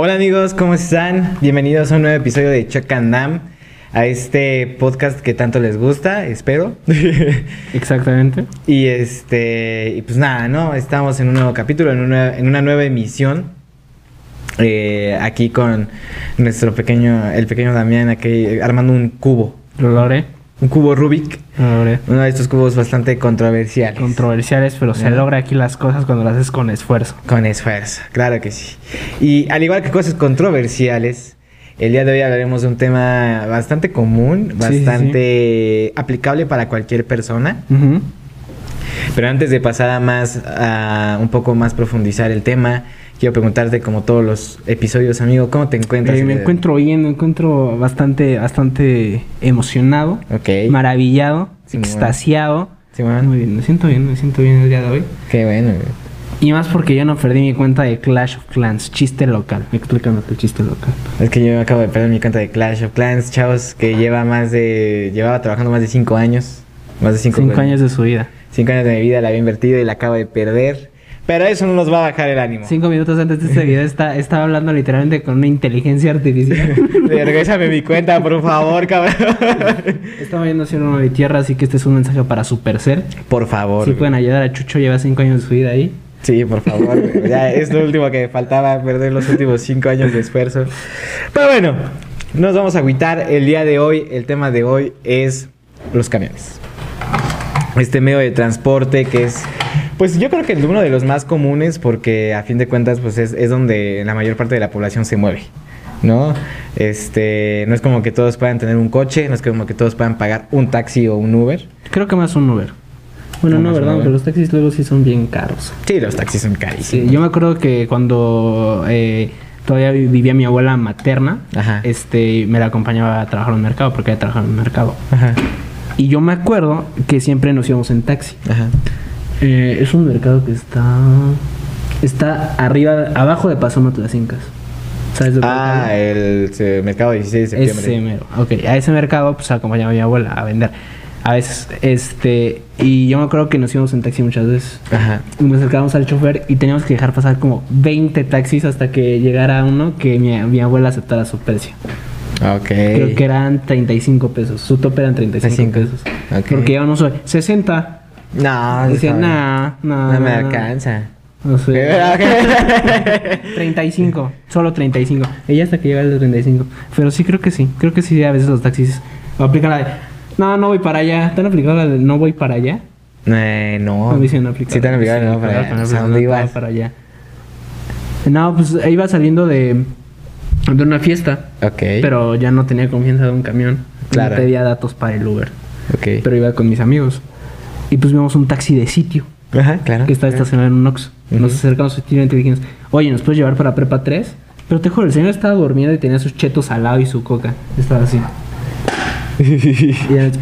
Hola amigos, ¿cómo están? Bienvenidos a un nuevo episodio de Chuck and Dam, a este podcast que tanto les gusta, espero. Exactamente. y este, y pues nada, ¿no? Estamos en un nuevo capítulo, en una, en una nueva emisión. eh, aquí con nuestro pequeño, el pequeño Damián, aquí armando un cubo, Lo logré. Un cubo Rubik, logré. uno de estos cubos bastante controversiales. Controversiales, pero se logra aquí las cosas cuando las haces con esfuerzo. Con esfuerzo, claro que sí. Y al igual que cosas controversiales, el día de hoy hablaremos de un tema bastante común, Sí, sí, bastante aplicable para cualquier persona. Pero antes de pasar a más, a un poco más profundizar el tema, quiero preguntarte, como todos los episodios, amigo, ¿cómo te encuentras? Eh, me encuentro bien, me encuentro bastante, bastante emocionado, Ok. maravillado, Simón. extasiado. Simón. Muy bien, me siento bien, me siento bien el día de hoy. Qué bueno. Y más porque yo no perdí mi cuenta de Clash of Clans, chiste local. Explícame el chiste local. Es que yo acabo de perder mi cuenta de Clash of Clans, chavos, que lleva más de, llevaba trabajando más de cinco años. Más de cinco, Cinco años de su vida. Cinco años de mi vida la había invertido y la acabo de perder. Pero eso no nos va a bajar el ánimo. Cinco minutos antes de este video está, estaba hablando literalmente con una inteligencia artificial. Regrésame mi cuenta, por favor, cabrón. Estaba viendo hacia uno de tierra, así que este es un mensaje para Supercell. Por favor. Si güey. pueden ayudar a Chucho, lleva cinco años de su vida ahí. Sí, por favor. güey. Ya es lo último que me faltaba, perder los últimos cinco años de esfuerzo. Pero bueno, no nos vamos a agüitar. El día de hoy, el tema de hoy es los camiones. Este medio de transporte que es, pues yo creo que uno de los más comunes porque a fin de cuentas pues es, es donde la mayor parte de la población se mueve. ¿No? Este, no es como que todos puedan tener un coche, no es como que todos puedan pagar un taxi o un Uber. Creo que más un Uber. Bueno, No, ¿verdad? Porque los taxis luego sí son bien caros. Sí, los taxis son carísimos. Sí, yo me acuerdo que cuando eh, todavía vi- vivía mi abuela materna, Ajá. este, me la acompañaba a trabajar en el mercado, porque ella trabajaba en el mercado. Ajá, Y yo me acuerdo que siempre nos íbamos en taxi. ajá. Eh, es un mercado que está... Está arriba, abajo de Pasómetro de las Incas. ¿Sabes de cuál Ah, el eh, mercado 16 de septiembre. Ese mero. Ok, a ese mercado pues acompañaba a mi abuela a vender. A veces, este, y yo me acuerdo que nos íbamos en taxi muchas veces. Ajá. Y Nos acercábamos al chofer y teníamos que dejar pasar como 20 taxis hasta que llegara uno que mi, mi abuela aceptara su precio. Ok. Creo que eran 35 pesos. Su tope eran 35 35. pesos. Ok. Porque ya no soy 60. No, está nah, nah, No me nah, alcanza. No sé. Ok. 35, solo 35. Ella hasta que llega al de 35. Pero sí creo que sí. Creo que sí, a veces los taxis aplican la de. No, no voy para allá. ¿Te han aplicado la de no voy para allá? Eh, no. A sí me han aplicado. Sí te han aplicado, no, para allá. O sea, ¿dónde no, ibas? para allá. No, pues iba saliendo de, de una fiesta. Ok. Pero ya no tenía confianza de un camión. Claro. No pedía datos para el Uber. Ok. Pero iba con mis amigos. Y pues vimos un taxi de sitio Ajá, claro. que estaba estacionado en un Ox. Nos Ujú. acercamos sutilmente y dijimos, oye, ¿nos puedes llevar para Prepa 3? Pero te juro, el señor estaba durmiendo y tenía sus chetos al lado y su coca. Estaba así. Y él,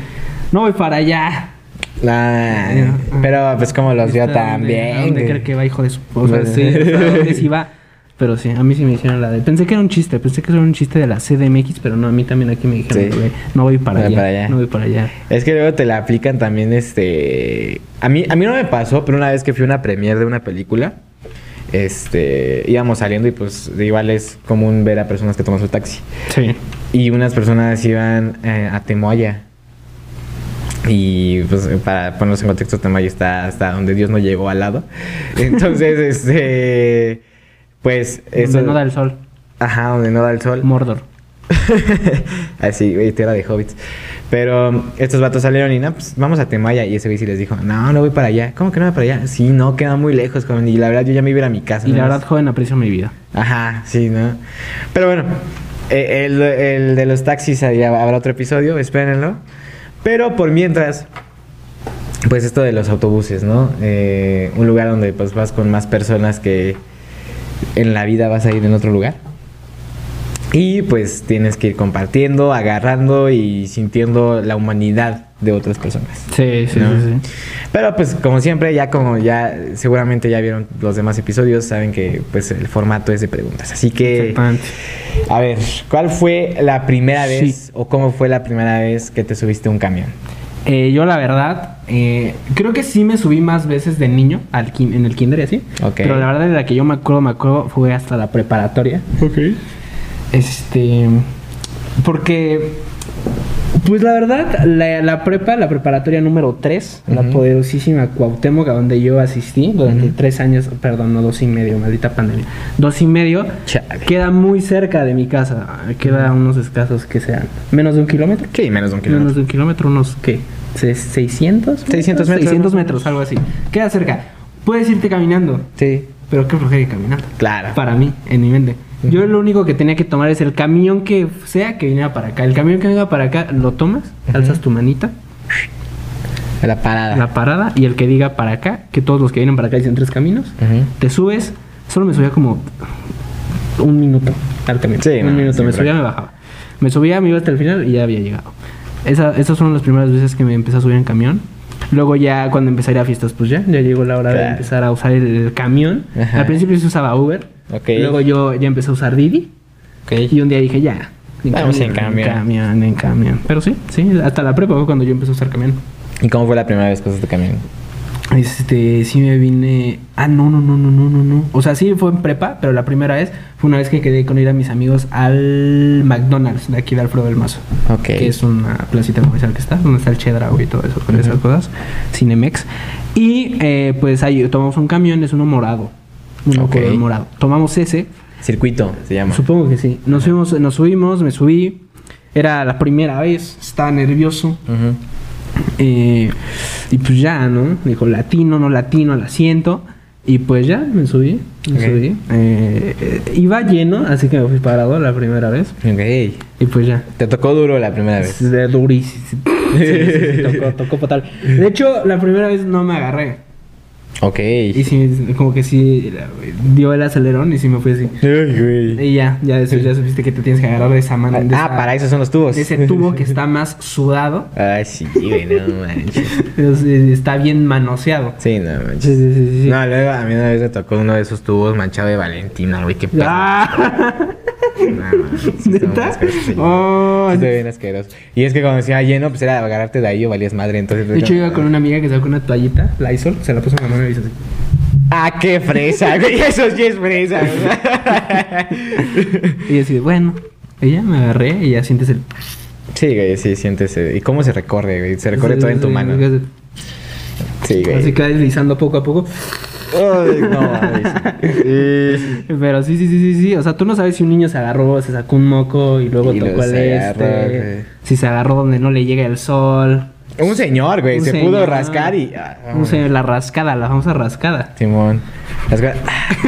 no voy para allá. Nah, pero pues como los vio Está tan donde- bien. ¿Dónde güey. cree que va, hijo de su... O sea, sí, o sea, ¿dónde sí va? Pero sí, a mí sí me hicieron la de... Pensé que era un chiste, pensé que era un chiste de la CDMX, pero no, a mí también aquí me dijeron, Sí. güey, no voy para, No voy allá, para allá. no voy para allá. Es que luego te la aplican también, este... A mí, a mí no me pasó, pero una vez que fui a una premiere de una película, este... Íbamos saliendo y pues igual es común ver a personas que toman su taxi. Sí. Y unas personas iban eh, a Temoaya. Y pues para ponernos en contexto, Temoaya está hasta donde Dios no llegó al lado. Entonces, este... Pues eso... Donde no da el sol. Ajá, donde no da el sol. Mordor. Así, güey, tierra de hobbits. Pero estos vatos salieron y no, pues vamos a Temaya. Y ese güey sí les dijo, no, no voy para allá. ¿Cómo que no voy para allá? Sí, no, queda muy lejos, joven. Y la verdad, yo ya me iba a ir a mi casa. Y la nada verdad, joven, aprecio mi vida. Ajá, sí, ¿no? Pero bueno, eh, el, el de los taxis, ahí habrá otro episodio, espérenlo. Pero por mientras, pues esto de los autobuses, ¿no? Eh, un lugar donde pues vas con más personas que en la vida vas a ir en otro lugar. Y pues tienes que ir compartiendo, agarrando y sintiendo la humanidad de otras personas. Sí, sí, ¿no? sí, sí. Pero pues como siempre, ya como ya seguramente ya vieron los demás episodios, saben que pues el formato es de preguntas. Así que, a ver, ¿cuál fue la primera Sí. vez o cómo fue la primera vez que te subiste a un camión? Eh, yo la verdad, eh, creo que sí me subí más veces de niño al en el kinder y así. Pero la verdad de la que yo me acuerdo, me acuerdo, fue hasta la preparatoria. Ok. Este. Porque. Pues la verdad, la, la prepa, la preparatoria número 3, la poderosísima Cuauhtémoc, a donde yo asistí durante tres años, perdón, no dos y medio, maldita pandemia. Dos y medio, Chale. queda muy cerca de mi casa. Queda unos escasos que sean menos de un kilómetro. Sí, menos de un Menos kilómetro. de un kilómetro, unos, ¿qué? Se- ¿600? 600 metros. 600 metros, algo así. Queda cerca. Puedes irte caminando, Sí, pero qué flojera ir caminando. claro. Para mí, en mi mente. Yo lo único que tenía que tomar es el camión que sea que viniera para acá. El camión que venga para acá, lo tomas, alzas tu manita, La parada. la parada, y el que diga para acá, que todos los que vienen para acá dicen tres caminos, te subes. Solo me subía como un minuto al camión. Sí, un no, minuto. me subía, me bajaba. Me subía, me iba hasta el final y ya había llegado. Esa, esas fueron las primeras veces que me empecé a subir en camión. Luego ya cuando empecé a ir a fiestas, pues ya, ya llegó la hora de empezar a usar el, el camión. Ajá. Al principio se usaba Uber. Luego yo ya empecé a usar Didi. Y un día dije, ya. Vamos en En camión. camión, en camión. Pero sí, sí, hasta la prepa fue cuando yo empecé a usar camión. ¿Y cómo fue la primera vez que usaste camión? Este, sí me vine. Ah, no, no, no, no, no, no, no. O sea, sí fue en prepa, pero la primera vez fue una vez que quedé con ir a mis amigos al McDonald's de aquí de Alfredo del Mazo. Ok. Que es una placita comercial que está, donde está el Chedraui y todo eso, con esas cosas. Cinemex. Y eh, pues ahí tomamos un camión, es uno morado. Uno Ok. color morado. Tomamos ese. Circuito se llama. Supongo que sí. Nos fuimos, nos subimos, me subí. Era la primera vez, estaba nervioso. Ujú. Eh, y pues ya, ¿no? Dijo latino, no latino al asiento. Y pues ya, me subí. Me subí. Eh, eh, iba lleno, así que me fui parado la primera vez. Ok. Y pues ya. Te tocó duro la primera vez. De durísimo. Sí, sí, sí, tocó, tocó fatal. De hecho, la primera vez no me agarré. Ok. Y sí, como que sí, dio el acelerón y sí me fui así. Ay, güey. Y ya, ya, después ya supiste que te tienes que agarrar de esa mano. de Ah, esa- para eso son los tubos. de ese tubo que está más sudado. Ay, sí, güey, no manches. es- Está bien manoseado. Sí, no manches. Sí, sí, sí, sí. No, luego a mí una vez me tocó uno de esos tubos manchado de Valentina, güey, qué pedo. Ah. Mames, sí ¿Neta? Oh, Sí bien asqueroso. Y es que cuando decía lleno, pues era agarrarte de ahí o valías madre, entonces... De hecho, iba con una amiga que sacó una toallita, Lysol, se la puso en la mano y hizo así. Ah, qué fresa, güey, eso sí es fresa. Y así, bueno, ya me agarré y ya sientes el. sí, güey, sí, sientes... ¿Y cómo se recorre, güey? Se recorre todo en tu mano. Sí, güey. Así que deslizando poco a poco. Ay, no. Sí. Pero sí, sí, sí, sí, sí. O sea, tú no sabes si un niño se agarró, se sacó un moco y luego Y tocó se este. agarró, si se agarró donde no le llega el sol. Un señor, güey, Un se señor. pudo rascar y... ah, No sé, la rascada, la famosa rascada. Simón. Las cosas-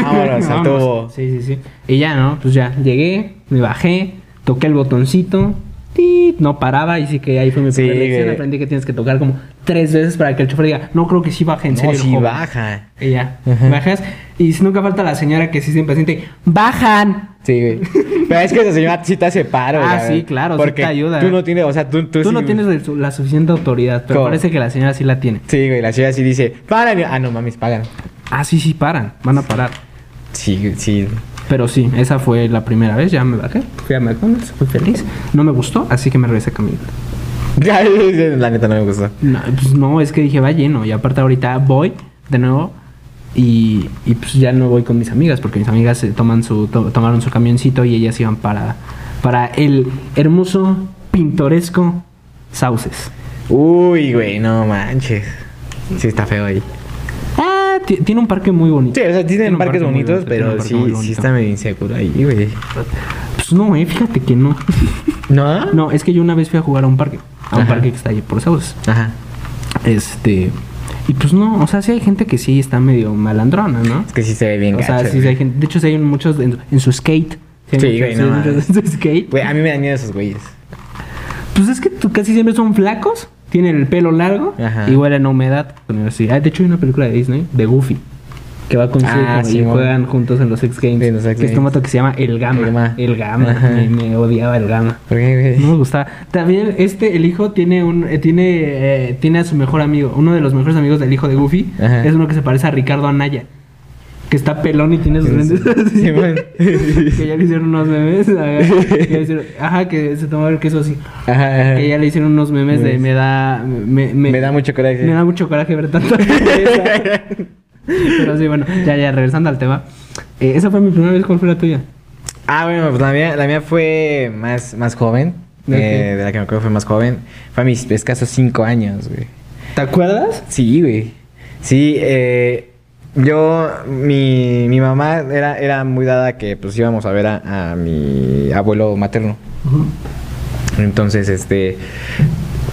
Vámonos, al tubo. Sí, sí, sí. Y ya, ¿no? Pues ya, llegué, me bajé, toqué el botoncito, tit, no paraba y sí que ahí fue mi Sí, primera lección. güey. Aprendí que tienes que tocar como tres veces para que el chofer diga, no creo que sí baje, en No, serio. sí joven". baja. Y ya, Ajá. bajas. Y nunca falta la señora que sí es impaciente, ¡bajan! Sí, güey. Pero es que esa señora sí te hace paro, Ah, sí, claro, sí Porque te ayuda. Tú no tienes, o sea, tú... Tú, Tú sí- no tienes la suficiente autoridad, pero ¿Cómo? parece que la señora sí la tiene. Sí, güey, la señora sí dice, paran. Ah, no mames, pagan. Ah, sí, sí, paran, van a parar. Sí, sí. Pero sí, esa fue la primera vez, ya me bajé, fui a McDonald's, fui feliz. No me gustó, así que me regresé a caminar. La neta no me gustó. No, pues no, es que dije va lleno. Y aparte ahorita voy de nuevo y, y pues ya no voy con mis amigas porque mis amigas toman su, to- tomaron su camioncito y ellas iban para, para el hermoso, pintoresco Sauces. Uy, güey, no manches. Sí está feo ahí. Ti- tiene un parque muy bonito. Sí, o sea, tienen un parques parque bonitos, bonito, tiene pero sí, sí está medio inseguro ahí, güey. Pues no, eh, fíjate que no. ¿No? no, es que yo una vez fui a jugar a un parque. A un Ajá. parque que está allí por Sauces. Ajá. Este. Y pues no, o sea, sí hay gente que sí está medio malandrona, ¿no? Es que sí se ve bien O sea, gacho, sí, sí güey. hay gente. De hecho, sí hay muchos en, en su skate. Sí, muchos- güey, sí no muchos en su skate. Güey, a mí me dan miedo esos güeyes. Pues es que tú casi siempre son flacos, tienen el pelo largo Ajá. y huelen a humedad. Bueno, sí. Ah, de hecho, hay una película de Disney, de Goofy, que va con su Ah, hijo y juegan juntos en los X Games. Sí, en los X que es un Games. vato que se llama El Gama. El Gama. Me, me odiaba el Gama. ¿Por qué, güey? No me gustaba. También este, el hijo tiene un, eh, tiene, eh, tiene a su mejor amigo, uno de los mejores amigos del hijo de Goofy, Ajá. es uno que se parece a Ricardo Anaya. Que está pelón y tiene sus lentes. Simón. que ya le hicieron unos memes. Ajá, que hicieron- ajá, que se tomaba el queso así. Ajá, ajá. Que ya le hicieron unos memes de me da. Me, me, Me da mucho coraje. me da mucho coraje ver tanta. Pero sí, bueno, ya, ya, regresando al tema. Eh, esa fue mi primera vez, ¿cuál fue la tuya? Ah, bueno, pues la mía, la mía fue más, más joven. Ok. Eh, de la que me acuerdo fue más joven. Fue a mis escasos cinco años, güey. ¿Te acuerdas? Sí, güey. Sí, eh, yo, mi, mi mamá era, era muy dada que pues íbamos a ver a, a mi abuelo materno. Entonces, este,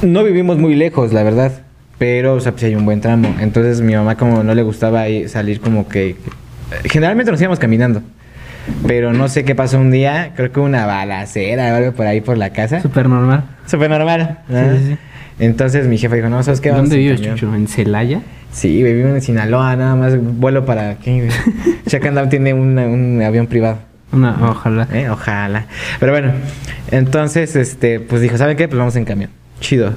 no vivimos muy lejos, la verdad. Pero, o sea, pues hay un buen tramo. Entonces, mi mamá como no le gustaba salir como que... Generalmente nos íbamos caminando. Pero no sé qué pasó un día. Creo que una balacera o algo por ahí por la casa. Súper normal. Súper normal. Sí, sí, sí. Entonces mi jefa dijo, no, ¿sabes qué? Vamos ¿Dónde vives, camión". Chucho? ¿En Celaya? Sí, vivo en Sinaloa, nada más vuelo para aquí. Chacandam tiene una- un avión privado. Una, ojalá. ¿eh? Ojalá. Pero bueno, entonces, este, pues dijo, ¿saben qué? Pues vamos en camión. Chido.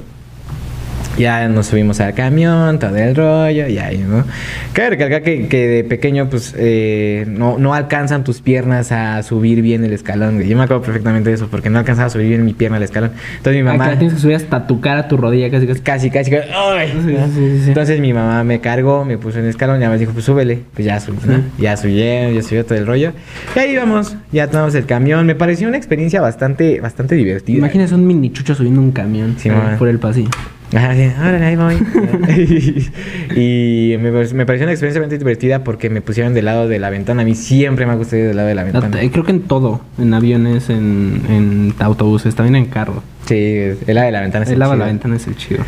Ya nos subimos al camión, todo el rollo, y ahí, ¿no? Cabe recalcar que, que de pequeño, pues, eh, no, no alcanzan tus piernas a subir bien el escalón. Yo me acuerdo perfectamente de eso, porque no alcanzaba a subir bien mi pierna al escalón. Entonces mi Acá mamá... tienes que subir hasta tu cara, tu rodilla, casi casi. Casi, casi. casi, ¡ay! Sí, sí, sí. Entonces mi mamá me cargó, me puso en el escalón, ya me dijo, pues súbele. Pues ya subí, ¿no? Ya subí, ya subí todo el rollo. Y ahí vamos, ya tomamos el camión. Me pareció una experiencia bastante, bastante divertida. Imagínate un mini chucho subiendo un camión eh, por el pasillo. Ajá, sí, órale, ahí voy. y me, me pareció una experiencia bastante divertida porque me pusieron del lado de la ventana. A mí siempre me ha gustado ir del lado de la ventana. Creo que en todo, en aviones, en, en autobuses, también en carro. Sí, el de la ventana. es El lado de la chido. ventana es el chido.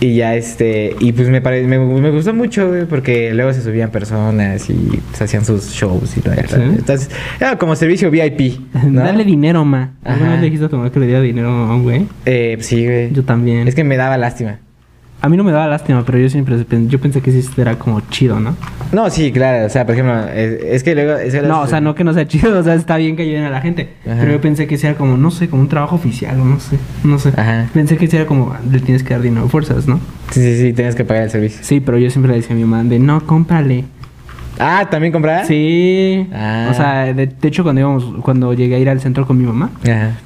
Y ya este, y pues me, pare- me, me gustó mucho, güey, porque luego se subían personas y pues, hacían sus shows y todo. Sí. Entonces, era como servicio VIP. ¿no? Dale dinero, ma. ¿Alguna vez le dijiste a tu mamá que le diera dinero a un güey? Eh, sí, güey. Yo también. Es que me daba lástima. A mí no me daba lástima, pero yo siempre yo pensé que sí era como chido, ¿no? No, sí, claro. O sea, por ejemplo, es, es que luego. es que No, o sea, no que no sea chido, o sea, está bien que ayuden a la gente. Ajá. Pero yo pensé que sí era como, no sé, como un trabajo oficial o no sé, no sé. Ajá. Pensé que sí era como, le tienes que dar dinero fuerzas, ¿no? Sí, sí, sí, tenías que pagar el servicio. Sí, pero yo siempre le decía a mi mamá de, no, cómprale. Ah, ¿también comprar? Sí. Ah. O sea, de, de hecho, cuando íbamos, cuando llegué a ir al centro con mi mamá, Ajá.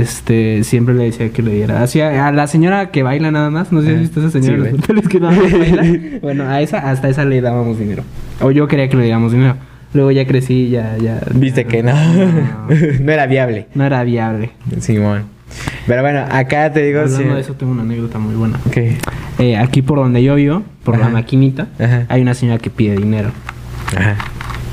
Este, siempre le decía que le diera. Así a, a la señora que baila nada más, no sé si has visto a esa señora Sí, en los güey. hoteles que nada más baila. Bueno, a esa, hasta esa le dábamos dinero. O yo quería que le diéramos dinero. Luego ya crecí, ya, ya. Viste que no. No. no era viable. No era viable. Simón. Pero bueno, acá te digo. Hablando sí- de eso, tengo una anécdota muy buena. ¿Qué? Eh, aquí por donde yo vivo, por la maquinita, Ajá. hay una señora que pide dinero. Ajá.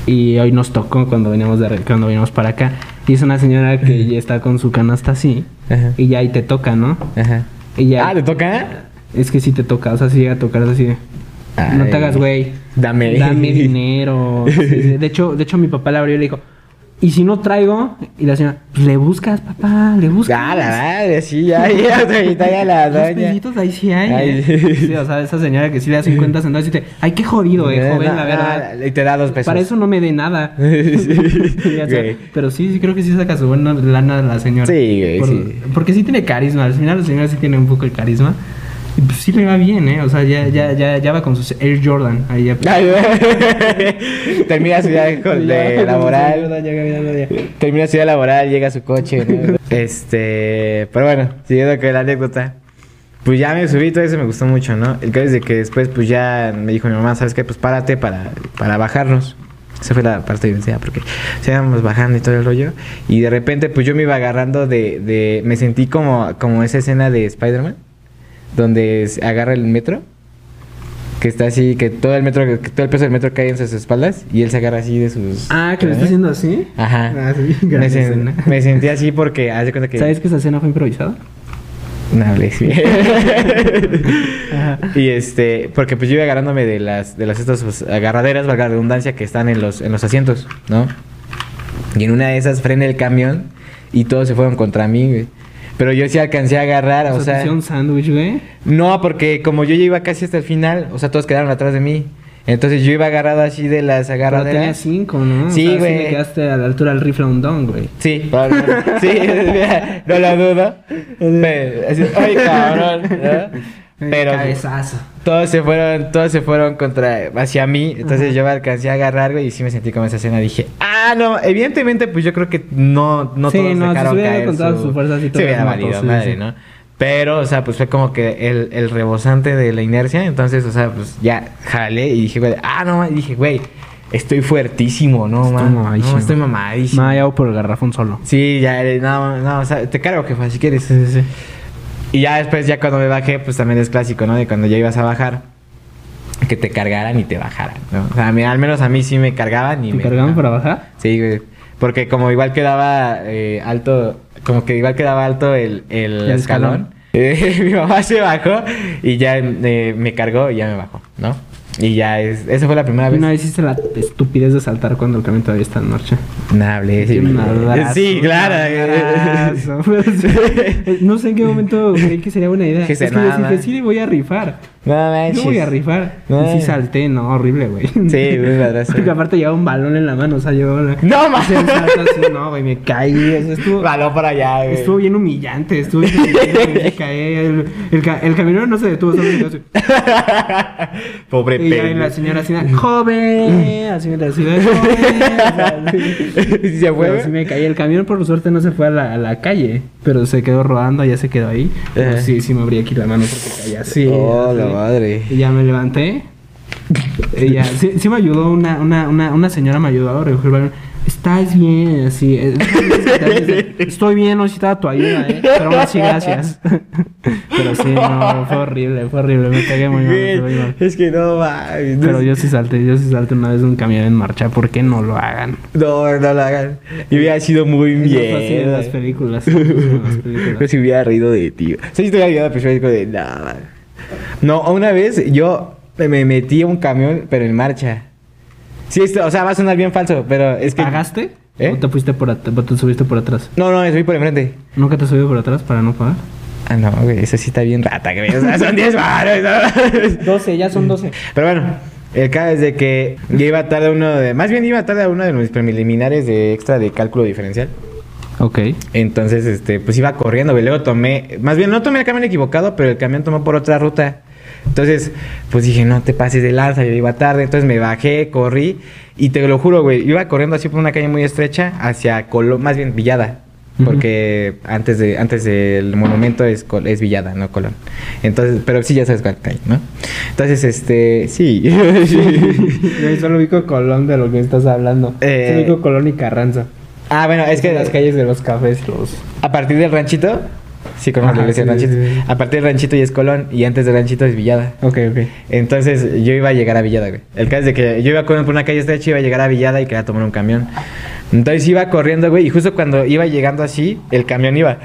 Y hoy nos tocó cuando veníamos de cuando veníamos para acá. Y es una señora que ya está con su canasta así. Ajá. Y ya ahí te toca, ¿no? Ajá. Y ya. Ah, ¿te toca? Es que sí te toca, o sea, sí llega a tocar así de. No te hagas, güey. Dame. Dame dinero. De hecho, de hecho mi papá le abrió y le dijo, ¿y si no traigo? Y la señora, pues le buscas, papá, le buscas. Ah, la madre, sí, ya, ya, ya la doña. pesitos ahí sí hay. Ay, ¿eh? sí. Sí, o sea, esa señora que sí le da 50 centavos y te, ay, qué jodido, eh, joven, No, la no, verdad. Y te da dos pesos. Para eso no me dé nada. Sí, Ya güey. Pero sí, sí creo que sí saca su buena lana la señora. Sí, güey, Por- sí. Porque sí tiene carisma. Al final la señora sí tiene un poco el carisma. Y pues sí le va bien, ¿eh? O sea, ya, ya, ya, ya va con sus Air Jordan. Ahí ya. Termina su día de con laboral. Jordan, ya. Termina su día laboral, llega a su coche. ¿no? este. Pero bueno, siguiendo con la anécdota. Pues ya me subí, todo eso me gustó mucho, ¿no? El caso es de que después, pues ya me dijo mi mamá, ¿sabes qué? Pues párate para, para bajarnos. Esa fue la parte divertida, porque se íbamos bajando y todo el rollo. Y de repente, pues yo me iba agarrando de. de me sentí como, como esa escena de Spider-Man, donde agarra el metro. Que está así, que todo el metro, que todo el peso del metro cae en sus espaldas y él se agarra así de sus. Ah, que lo está haciendo así. Ajá. Ah, sí, me, sen- escena. me sentí así porque haz de cuenta que. ¿Sabes que esa escena fue improvisada? No hables bien. Y este, porque pues yo iba agarrándome de las, de las estas pues, agarraderas, valga la redundancia, que están en los, en los asientos, ¿no? Y en una de esas frena el camión y todos se fueron contra mí, güey. Pero yo sí alcancé a agarrar, o O sea, te hicieron sándwich, güey. No, porque como yo ya iba casi hasta el final, o sea, todos quedaron atrás de mí. Entonces yo iba agarrado así de las Pero agarraderas. tenía cinco, ¿no? Sí, güey. le quedaste a la altura del rifle a un don, güey. Sí, sí, no lo dudo. Pero, así, ay, cabrón. ¿no? Pero Cabezazo. todos se fueron, todos se fueron contra, hacia mí. Entonces Ajá. yo me alcancé a agarrar, güey, y sí me sentí como esa escena. Dije, ah, no, evidentemente, pues yo creo que no, no Sí, todos no, dejaron se caer encontrado su fuerza, sí se todos hubiera matos, valido sí, madre, sí. ¿no? Pero, o sea, pues fue como que el, el rebosante de la inercia. Entonces, o sea, pues ya jalé y dije, güey, ah, no, y dije, güey, estoy fuertísimo, no, Estoy man. mamadísimo. No, estoy mamadísimo. Me ya voy por el garrafón solo. Sí, ya, no, no, o sea, te cargo, jefa, si quieres. Sí, sí, sí. Y ya después, ya cuando me bajé, pues también es clásico, ¿no? De cuando ya ibas a bajar, que te cargaran y te bajaran, ¿no? O sea, a mí- al menos a mí sí me cargaban y ¿Te me... cargaban para bajar? Sí, güey. Porque como igual quedaba eh, alto, como que igual quedaba alto el, el, El escalón. eh, mi mamá se bajó y ya eh, me cargó y ya me bajó, ¿no? Y ya es, esa fue la primera vez. Una vez hiciste la estupidez de saltar cuando el camión todavía está en marcha. No hablé, sí. Abrazo, Sí, claro. no sé en qué momento creí que sería buena idea. Que es que yo dije, sí, le voy a rifar. No manches. Yo voy a rifar. No. Y sí salté, no, horrible, güey. Sí, un madrazo. Porque aparte llevaba un balón en la mano, o sea, llevaba la... No, así, no, güey, me caí. o sea, estuvo, Balón para allá, güey. estuvo bien humillante, estuvo bien humillante, me caí. El, el, ca- el camionero no se detuvo, solo se quedó así. Pobre Y pendejo. la señora así, joven, así la ciudad, joven. ¿Se fue? Pero sí me caí. El camión, por suerte, no se fue a la, a la calle, pero se quedó rodando, ya se quedó ahí. Pero Ajá. sí, sí me abrí aquí la mano porque caía así. Oh, madre. Y ya me levanté. Y ya, sí, sí me ayudó una, una, una, una señora me ayudó a recoger el balón. Estás bien, así. Estoy bien, no necesitaba tu ayuda, eh. Pero aún así, gracias. Pero sí, no, fue horrible, fue horrible. Me pegué muy mal, me pegué mal. Es que no mames. Pero yo sí salté, yo sí salté una vez de un camión en marcha. ¿Por qué no lo hagan? No, no lo hagan. Y hubiera sido muy bien. fue así en las películas. Yo películas. se hubiera reído de ti. O sea, yo te hubiera ayudado, pero yo digo de nada. No, una vez yo me metí a un camión, pero en marcha. Sí, esto, o sea, va a sonar bien falso, pero es que. ¿Pagaste? ¿Eh? ¿O te fuiste por atrás? ¿Te subiste por atrás? No, no, me subí por enfrente. ¿Nunca te subí por atrás para no pagar? Ah, no, güey, eso sí está bien rata, güey. O sea, son 10 baros. ¿no? 12, ya son 12. Pero bueno, el caso es de que yo iba tarde a uno de. Más bien iba tarde a uno de mis preliminares de extra de cálculo diferencial. Ok. Entonces, este, pues iba corriendo, güey. Luego tomé. Más bien, no tomé el camión equivocado, pero el camión tomó por otra ruta. Entonces, pues dije, no te pases de lanza, yo iba tarde. Entonces me bajé, corrí. Y te lo juro, güey, iba corriendo así por una calle muy estrecha hacia Colón, más bien Villada. Porque antes de antes del monumento es, es Villada, no Colón. Entonces, pero sí ya sabes cuál calle, ¿no? Entonces, este, sí. Yo solo ubico Colón de lo que estás hablando. Eh. Solo ubico Colón y Carranza. Ah, bueno, es que las calles de los cafés, los... A partir del ranchito, sí, Ajá, la iglesia sí, ranchito. sí, sí. A partir del ranchito y es Colón, y antes del ranchito es Villada. Ok, ok. Entonces yo iba a llegar a Villada, güey. El caso es de que yo iba corriendo por una calle estrecha, iba a llegar a Villada y quería tomar un camión. Entonces iba corriendo, güey, y justo cuando iba llegando así, el camión iba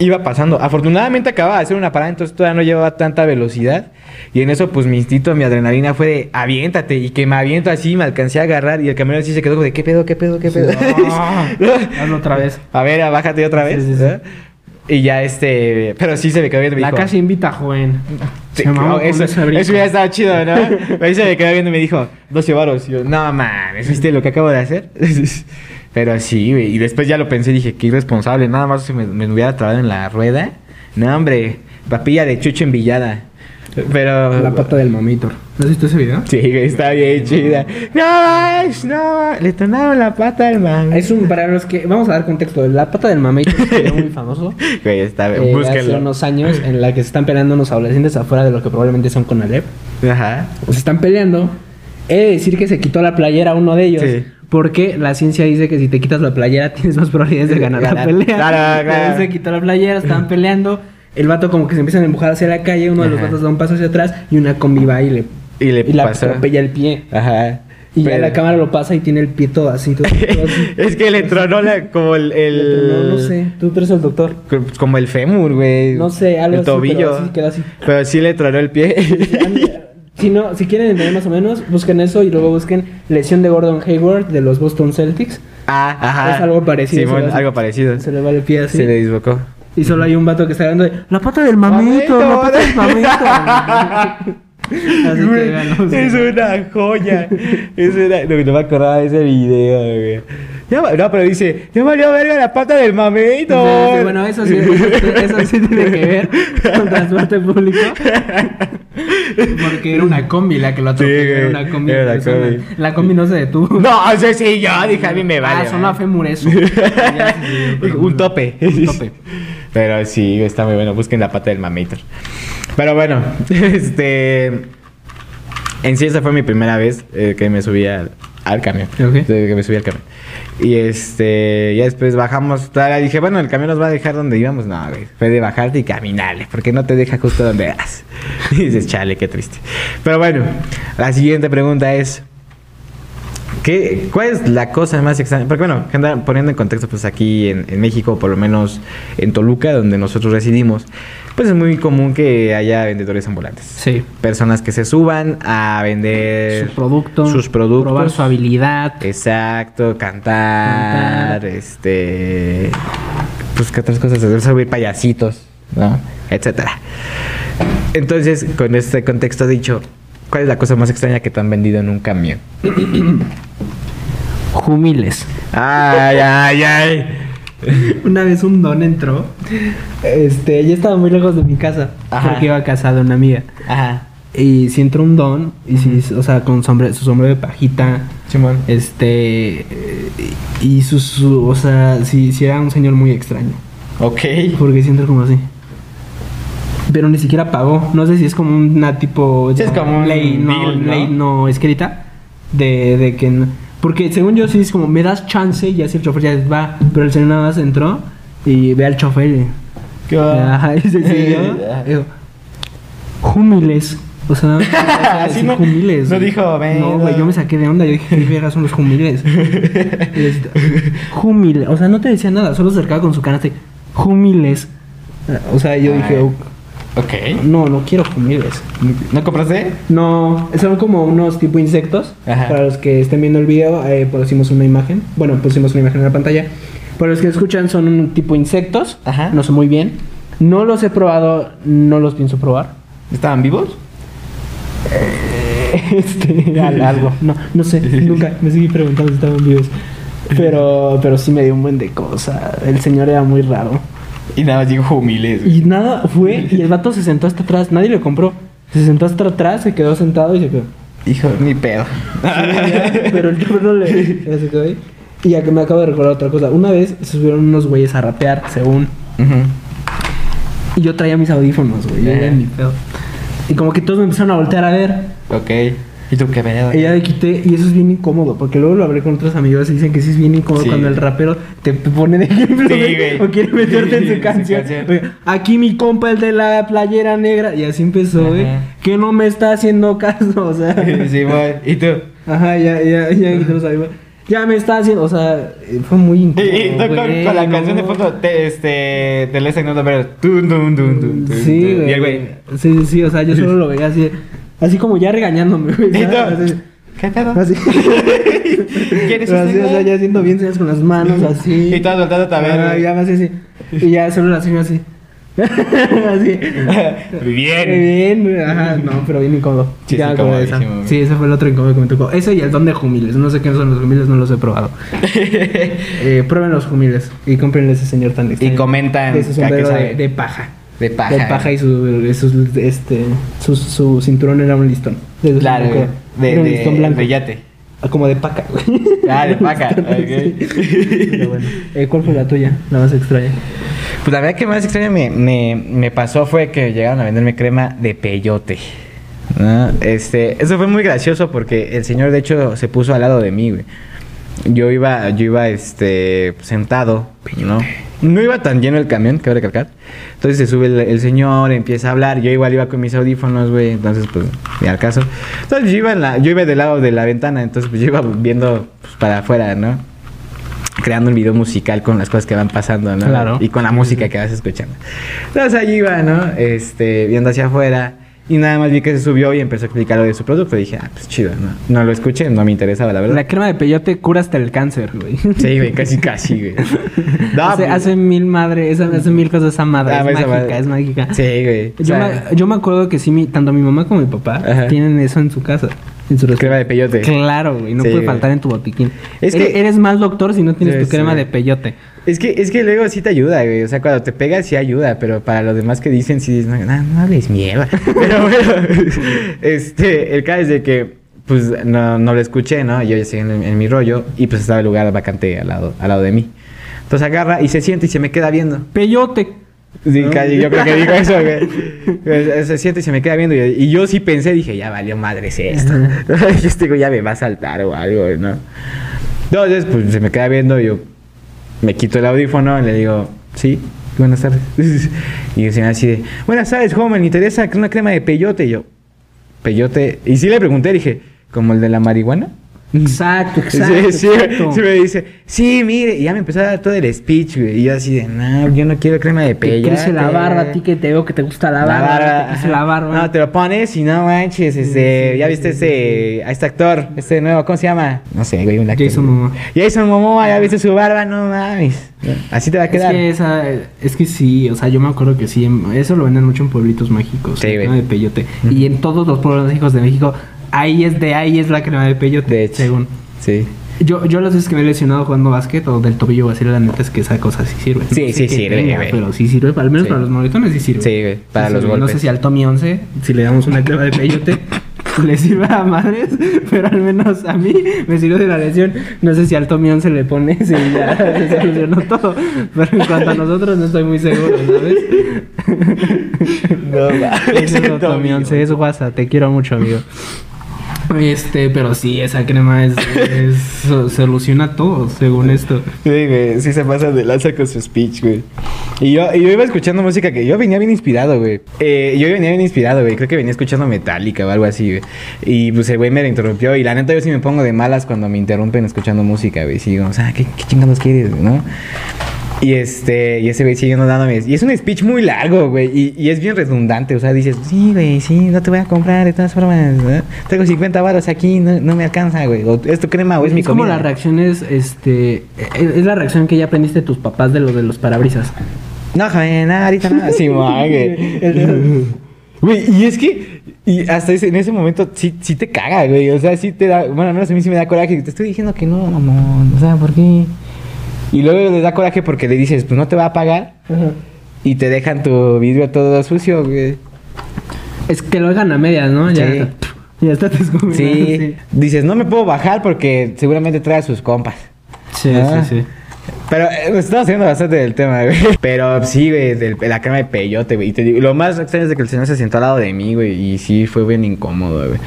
iba pasando. Afortunadamente acababa de hacer una parada, entonces todavía no llevaba tanta velocidad. Y en eso, pues mi instinto, mi adrenalina fue de aviéntate. Y que me aviento así, me alcancé a agarrar. Y el camión así se quedó como de ¿qué pedo, qué pedo, qué pedo? No. Hazlo otra vez. A ver, bájate otra vez. Sí, sí, sí. Y ya este. Pero sí se me quedó viendo. me La dijo, casa invita, joven. Se no, eso, eso hubiera estado chido, ¿no? Ahí se me quedó viendo y me dijo, 12 varos. Y yo, no mames, ¿viste lo que acabo de hacer? Pero sí, güey. Y después ya lo pensé y dije, qué irresponsable. Nada más si me, me hubiera trabado en la rueda. No, hombre, papilla de chucho en villada. Pero. La pata del mamitor. ¿Has visto ese video? Sí, güey, está bien chida. No, más, no, le tronaron la pata al man. Es un, para los que, vamos a dar contexto, la pata del mamitor es muy famoso. Güey, está bien, eh, hace unos años en la que se están peleando unos adolescentes afuera de lo que probablemente son con Alep. Ajá. Se están peleando. He de decir que se quitó la playera uno de ellos. Sí. Porque la ciencia dice que si te quitas la playera tienes más probabilidades de ganar la pelea. Claro, claro. Entonces se quitó la playera, estaban peleando. El vato como que se empiezan a empujar hacia la calle, uno de los Ajá. vatos da un paso hacia atrás y una combi va y le, Y le y la pasó. atropella el pie. Ajá. Y ya Pero- la cámara lo pasa y tiene el pie todo así. Todo, todo así. es que le tronó la, como el, el- No, no sé, tú, tú eres el doctor. Como el fémur, güey. No sé, algo el así, tobillo. pero así. Pero sí le tronó el pie. Si no, si quieren entender más o menos, busquen eso y luego busquen lesión de Gordon Hayward de los Boston Celtics. ah, ajá. Es algo parecido, Simón, hace- algo parecido. Se le va el pie así. Se le disbocó. Y solo hay un vato que está hablando de la pata del mamito, Mamito, la pata del mamito. Así que ganó. Es una joya. Es una... No, no me acordaba de ese video, güey. Ya no, pero dice, ya valió verga la pata del mamito. Sí, bueno, eso sí, eso sí tiene que ver con transporte público. Porque era una combi la que lo atropelló. Sí, era una combi. era la combi. La combi no se detuvo. No, sí, sí, yo dije, a mí me vale. Ah, sonó pero- un tope. Un tope. Pero sí, está muy bueno. Busquen la pata del mamator. Pero bueno, este. En sí, esa fue mi primera vez eh, que me subí al, al camión. Ok. De Que me subí al camión. Y este, ya después bajamos. Dije, bueno, el camión nos va a dejar donde íbamos. No, güey. Fue de bajarte y caminarle. Porque no te deja justo donde vas. Y dices, chale, qué triste. Pero bueno, la siguiente pregunta es. ¿Qué, ¿Cuál es la cosa más extraña? Porque bueno, poniendo en contexto, pues aquí en, en México, por lo menos en Toluca, donde nosotros residimos, pues es muy común que haya vendedores ambulantes. Sí. Personas que se suban a vender Su producto. sus productos. Probar su habilidad. Exacto, cantar, Cantar. este, pues qué otras cosas, hacer subir payasitos, ¿no? Etcétera. Entonces, con este contexto dicho, ¿cuál es la cosa más extraña que te han vendido en un camión? Jumiles. Ay, ay, ay. Una vez un don entró. Este, ya estaba muy lejos de mi casa. Ajá. Porque iba a casa de una amiga. Ajá. Y si entró un don, y si, o sea, con sombre, su sombrero de pajita, Simón. este, y su, su- o sea, si, si era un señor muy extraño. Ok. Porque si entró como así. Pero ni siquiera pagó. No sé si es como una tipo. Sí, es como un ley, no, deal, ¿no? ley no escrita. De, de que. no- porque según yo, sí es como me das chance y así el chofer ya va. Pero el señor nada más entró y ve al chofer y. ¿Qué va? Ajá, y se siguió. Y dijo, Júmiles. O sea, o sea, Así sí, no- jumiles. no dijo, "Ven, No, güey, no". yo me saqué de onda. Yo dije, ¿qué verga son los jumiles? Jumiles. O sea, no te decía nada, solo se acercaba con su canasta y, Jumiles. O sea, yo dije. "Oh, Ok. no, no quiero jumiles. ¿No compraste? No, son como unos tipo insectos. Ajá. Para los que estén viendo el video, eh, pusimos una imagen. Bueno, pusimos una imagen en la pantalla. Para los que escuchan, son un tipo insectos. Ajá. No sé muy bien. No los he probado, no los pienso probar. ¿Estaban vivos? Este, al- algo. No, no sé, nunca me seguí preguntando si estaban vivos. Pero, pero sí me dio un buen de cosa. El señor era muy raro. Y nada más digo humildes. Y nada, fue y el vato se sentó hasta atrás. Nadie le compró. Se sentó hasta atrás, se quedó sentado y se quedó. Hijo, ni pedo. Pero el chofer no le. se quedó ahí. Y ya que me acabo de recordar otra cosa. Una vez se subieron unos güeyes a rapear, según. Y yo traía mis audífonos, güey. Yo mi pedo. Y como que todos me empezaron a voltear a ver. Ok. ¿Y tú qué pedo? Y ya le quité, y eso es bien incómodo, porque luego lo hablé con otros amigos y dicen que sí es bien incómodo Sí. cuando el rapero te pone de ejemplo Sí, güey, güey. o quiere meterte en Su canción. Aquí mi compa, el de la playera negra, y así empezó, güey, que no me está haciendo caso, o sea. sí, voy. ¿Y tú? Ajá, ya, ya, ya, no sabía. Ya me está haciendo, o sea, fue muy Y, incómodo. y tú con, güey, con la no. canción de fondo, te, este, te lees en nota, pero... Sí, güey. Y güey... Sí, sí, o sea, yo solo lo veía así, así como ya regañándome, güey. ¿Y. ¿Qué pedo? Así. ¿Quieres Así, o sea, ya haciendo bien señas con las manos, así. Y todo soltando ver. Ah, ya me hace así. Y ya solo la señora así. así. Bien. Bien, ajá, no, pero bien incómodo. Sí, Ya como esa. Sí, ese fue el otro incómodo que me tocó. Ese y el don de jumiles. No sé qué son los jumiles, no los he probado. eh, prueben los jumiles y cómprenle ese señor tan extraño. comentan Ese sombrero de paja. De paja. De paja y su, sus- este, su, su cinturón era un listón. De, Claro, de, era un de, listón blanco. de yate. Ah, Como de paca, güey. Ah, de paca. Pero bueno. Eh, ¿Cuál fue la tuya? La más extraña. Pues la verdad que más extraña me, me, me pasó fue que llegaron a venderme crema de peyote. ¿no? Este, eso fue muy gracioso porque el señor de hecho se puso al lado de mí, güey. Yo iba, yo iba este sentado, ¿no? No iba tan lleno el camión, cabe recalcar. Entonces se sube el, el señor, empieza a hablar. Yo igual iba con mis audífonos, güey. Entonces, pues, ni al caso. Entonces yo iba, en la, yo iba del lado de la ventana. Entonces, pues yo iba viendo pues, para afuera, ¿no? creando un video musical con las cosas que van pasando, ¿no? Claro. Y con la música que vas escuchando. Entonces allí iba, ¿no? Este, viendo hacia afuera Y nada más vi que se subió y empezó a explicar lo de su producto. Y dije, ah, pues chido, ¿no? No lo escuché, no me interesaba, la verdad. La crema de peyote cura hasta el cáncer, güey. Sí, güey, casi, casi, güey. No, hace, pues- hace mil madre, esa- hace mil cosas esa madre. Ah, es esa mágica, madre. es mágica. Sí, güey. O Yo, sea, me, yo me acuerdo que sí, mi, tanto mi mamá como mi papá Ajá. tienen eso en su casa. En su crema de peyote. Claro, güey, no Sí, puede güey. faltar en tu botiquín. Es que- eres mal doctor si no tienes Sí, tu crema sí. de peyote. Es que, es que luego sí te ayuda, güey. O sea, cuando te pegas sí ayuda, pero para los demás que dicen, sí dices, no, no, no hables mierda. Pero bueno, este, el caso es de que, pues, no, no lo escuché, ¿no? Yo ya seguí en, en mi rollo y pues estaba el lugar vacante al lado, al lado de mí. Entonces agarra y se siente y se me queda viendo. Peyote. Sí, casi, yo creo que dijo eso, güey. Pues, Se siente y se me queda viendo. Y, y yo sí pensé, dije, ya valió madres esto. y este güey ya me va a saltar o algo, ¿no? Entonces, pues se me queda viendo y yo me quito el audífono y le digo, sí, buenas tardes. y el señor así de, buenas tardes, joven, ¿me interesa una crema de peyote? Y yo, peyote. Y sí le pregunté, dije, ¿como el de la marihuana? Exacto, exacto. Sí, sí, exacto. sí me dice, sí, mire, y ya me empezó a dar todo el speech, güey. Y yo así de, no, yo no quiero crema de peyote. crece la barba a ti que te veo que te gusta la barba. te crece la barba. No, te lo pones y no manches, este, ya viste ese, a este actor, este nuevo, ¿cómo se llama? No sé, güey, un actor. Jason Momoa. Jason Momoa, ya viste su barba, no mames. Así te va a Es quedar. que esa, es que sí, o sea, yo me acuerdo que sí, eso lo venden mucho en pueblitos mágicos, Sí, güey. crema de peyote. Y en todos los pueblos mágicos de México, ahí es de ahí es la crema de peyote, De hecho. según. Sí. Yo, yo las veces que me he lesionado jugando básquet o del tobillo o así, la neta es que esa cosa sí sirve. Sí, sé sí sirve, tenga. Pero sí sirve, al menos Sí. para los moretones sí sirve. Sí, güey, para Sí los sirve. No golpes. sé si al Tommy 11, si le damos una crema de peyote, le sirve a madres, pero al menos a mí me sirvió de la lesión. No sé si al Tommy 11 le pone si ya se solucionó todo. Pero en cuanto a nosotros no estoy muy seguro, ¿sabes? No mames. Eso es Tommy 11, es WhatsApp, te quiero mucho, amigo. Este, pero sí, esa crema es, es soluciona todo, según esto. Sí, güey, sí se pasa de lanza con su speech, güey. Y yo, y yo iba escuchando música que yo venía bien inspirado, güey. Eh, yo venía bien inspirado, güey. Creo que venía escuchando Metallica o algo así, güey. Y pues el güey me interrumpió. Y la neta, yo sí me pongo de malas cuando me interrumpen escuchando música, güey. Sí, digo, o sea, ¿qué, qué chingados quieres, güey, no? Y este, y ese güey siguiendo dándome. Y es un speech muy largo, güey. Y, y es bien redundante. O sea, dices, sí, güey, sí, no te voy a comprar de todas formas. ¿no? Tengo 50 baros aquí, no, no me alcanza, güey. O es tu crema o es, mi es como comida. las reacciones, este, es es la reacción que ya aprendiste de tus papás de lo de los parabrisas. No, joven, no, ahorita no. Sí, güey. Güey, y es que y hasta ese- en ese momento sí, sí te caga, güey. O sea, sí te da. Bueno, menos a mí sí me da coraje. Te estoy diciendo que no, mamón. O sea, ¿por qué? Y luego le da coraje porque le dices, pues no te va a pagar. Y te dejan tu vidrio todo sucio, güey. Es que lo hagan a medias, ¿no? Ya, Sí. ya está descubierto. Sí. Dices, no me puedo bajar porque seguramente trae a sus compas. Sí, Ah. sí, sí. Pero eh, estamos haciendo bastante del tema, güey. Pero sí, güey, del- la crema de peyote, güey. Y te digo, lo más extraño es de que el señor se sentó al lado de mí, güey. Y sí, fue bien incómodo, güey.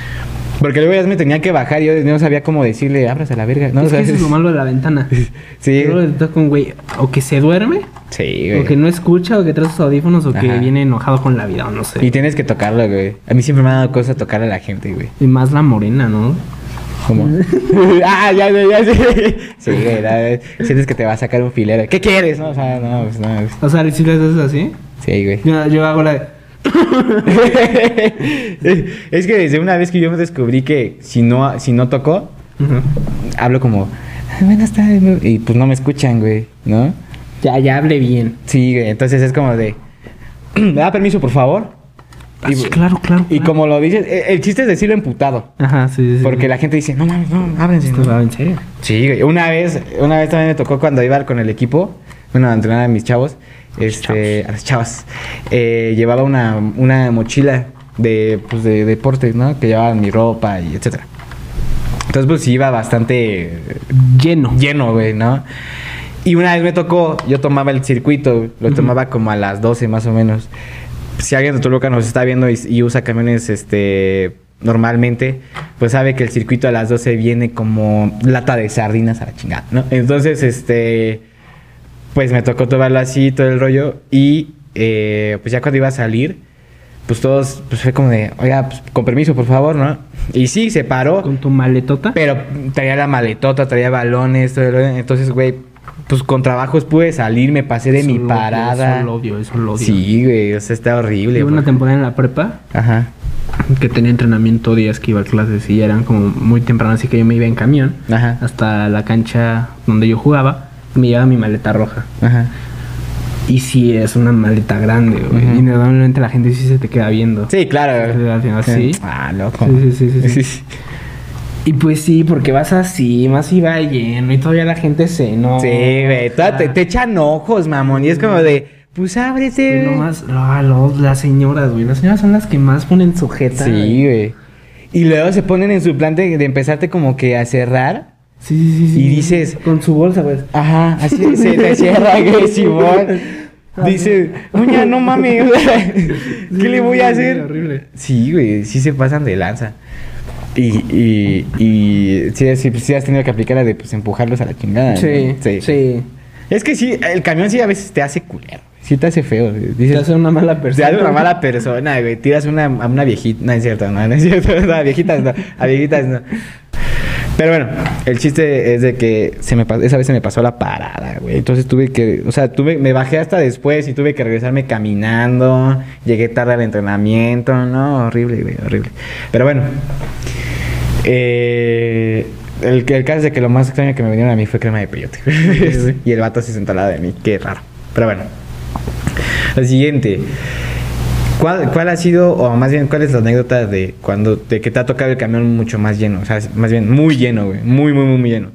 Porque luego ya me tenía que bajar y yo no sabía cómo decirle, ábrase a la verga. No, es o sea, que eso es lo malo de la ventana. Sí, Luego te toca un güey o que se duerme, sí, o que güey. no escucha, o que trae sus audífonos, o que viene enojado con la vida, o no sé. Y tienes que tocarlo, güey. A mí siempre me ha dado cosa tocar a la gente, güey. Y más la morena, ¿no? ¿Cómo? ah, ya, ya, ya, sí. Sí, güey, sientes que te va a sacar un filero. ¿Qué quieres? No, o sea, no, pues no. pues, O sea, si le haces así, Sí, güey. yo, yo hago la. es que desde una vez que yo me descubrí que si no, si no tocó, Ujú. hablo como, "Ah, buenas tardes, güey", y pues no me escuchan, güey, ¿no? Ya, ya hable bien. Sí, güey, entonces es como de, ¿me da permiso, por favor? Ah, sí, claro, claro. Y claro. como lo dices, e- el chiste es decirlo emputado. Ajá, sí, sí. sí. Porque la gente dice, no mames, no, ábrense. Esto ¿no?". en serio. Sí, güey. Una vez, una vez también me tocó cuando iba con el equipo, bueno, a entrenar a mis chavos, este, a las chavas, eh, llevaba una, una mochila de, pues, de deportes, ¿no? Que llevaban mi ropa y etcétera. Entonces, pues, iba bastante Lleno. lleno, güey, ¿no? Y una vez me tocó, yo tomaba el circuito, lo tomaba como a las 12 más o menos. Si alguien de Toluca nos está viendo y, y usa camiones, este, normalmente, pues sabe que el circuito a las 12 viene como lata de sardinas a la chingada, ¿no? Entonces, este, pues me tocó tomarlo así, todo el rollo, y eh, pues ya cuando iba a salir, pues todos, pues fue como de, oiga, pues con permiso, por favor, ¿no? Y sí, se paró. Con tu maletota. Pero traía la maletota, traía balones, todo el rollo. Entonces, güey, pues con trabajos pude salir, me pasé de Eso mi parada. Eso lo odio, eso lo odio. Sí, güey, o sea, está horrible. Llevo una temporada en la prepa Ajá. que tenía entrenamiento días que iba a clases y ya eran como muy temprano, así que yo me iba en camión Ajá. hasta la cancha donde yo jugaba. Me llevaba mi maleta roja. Ajá. Y sí, es una maleta grande, güey. Ujú. Y normalmente la gente sí se te queda viendo. Sí, claro. Sí, al final sí. Ah, loco. Sí, sí, sí, sí, sí. Y pues sí, porque vas así, más iba lleno y todavía la gente se no. Sí, güey. Te, te echan ojos, mamón. Y es como de, pues ábrete. Y nomás, no, no, las señoras, güey. Las señoras son las que más ponen sujeta. Sí, güey. Y luego se ponen en su plan de, de empezarte como que a cerrar. Sí, sí, sí, sí. Y dices- Con su bolsa, güey. Ajá, así se te cierra, güey, Simón. Dice, oye, no mames, ¿qué le voy a hacer? Horrible. Sí, güey, sí se pasan de lanza. Y, y, y sí, sí, sí has tenido que aplicar la de pues, empujarlos a la chingada. ¿no? Sí, sí. Es que sí, el camión sí a veces te hace culero. Sí te hace feo. Dices, Te hace una mala te persona. hace una mala persona, güey. Tiras una, a una viejita. No es cierto, no, no es cierto. No, a viejitas no. A viejitas no. Pero bueno, el chiste es de que se me esa vez se me pasó la parada, güey. Entonces tuve que, o sea, tuve, me bajé hasta después y tuve que regresarme caminando. Llegué tarde al entrenamiento, no, horrible, güey, horrible. Pero bueno, eh, el, el caso es de que lo más extraño que me vinieron a mí fue crema de peyote. y el vato se sentó al lado de mí, qué raro. Pero bueno, lo siguiente. ¿Cuál, ¿Cuál ha sido, o más bien, cuál es la anécdota de cuando, de que te ha tocado el camión mucho más lleno? O sea, más bien, muy lleno, güey. Muy, muy, muy, muy lleno.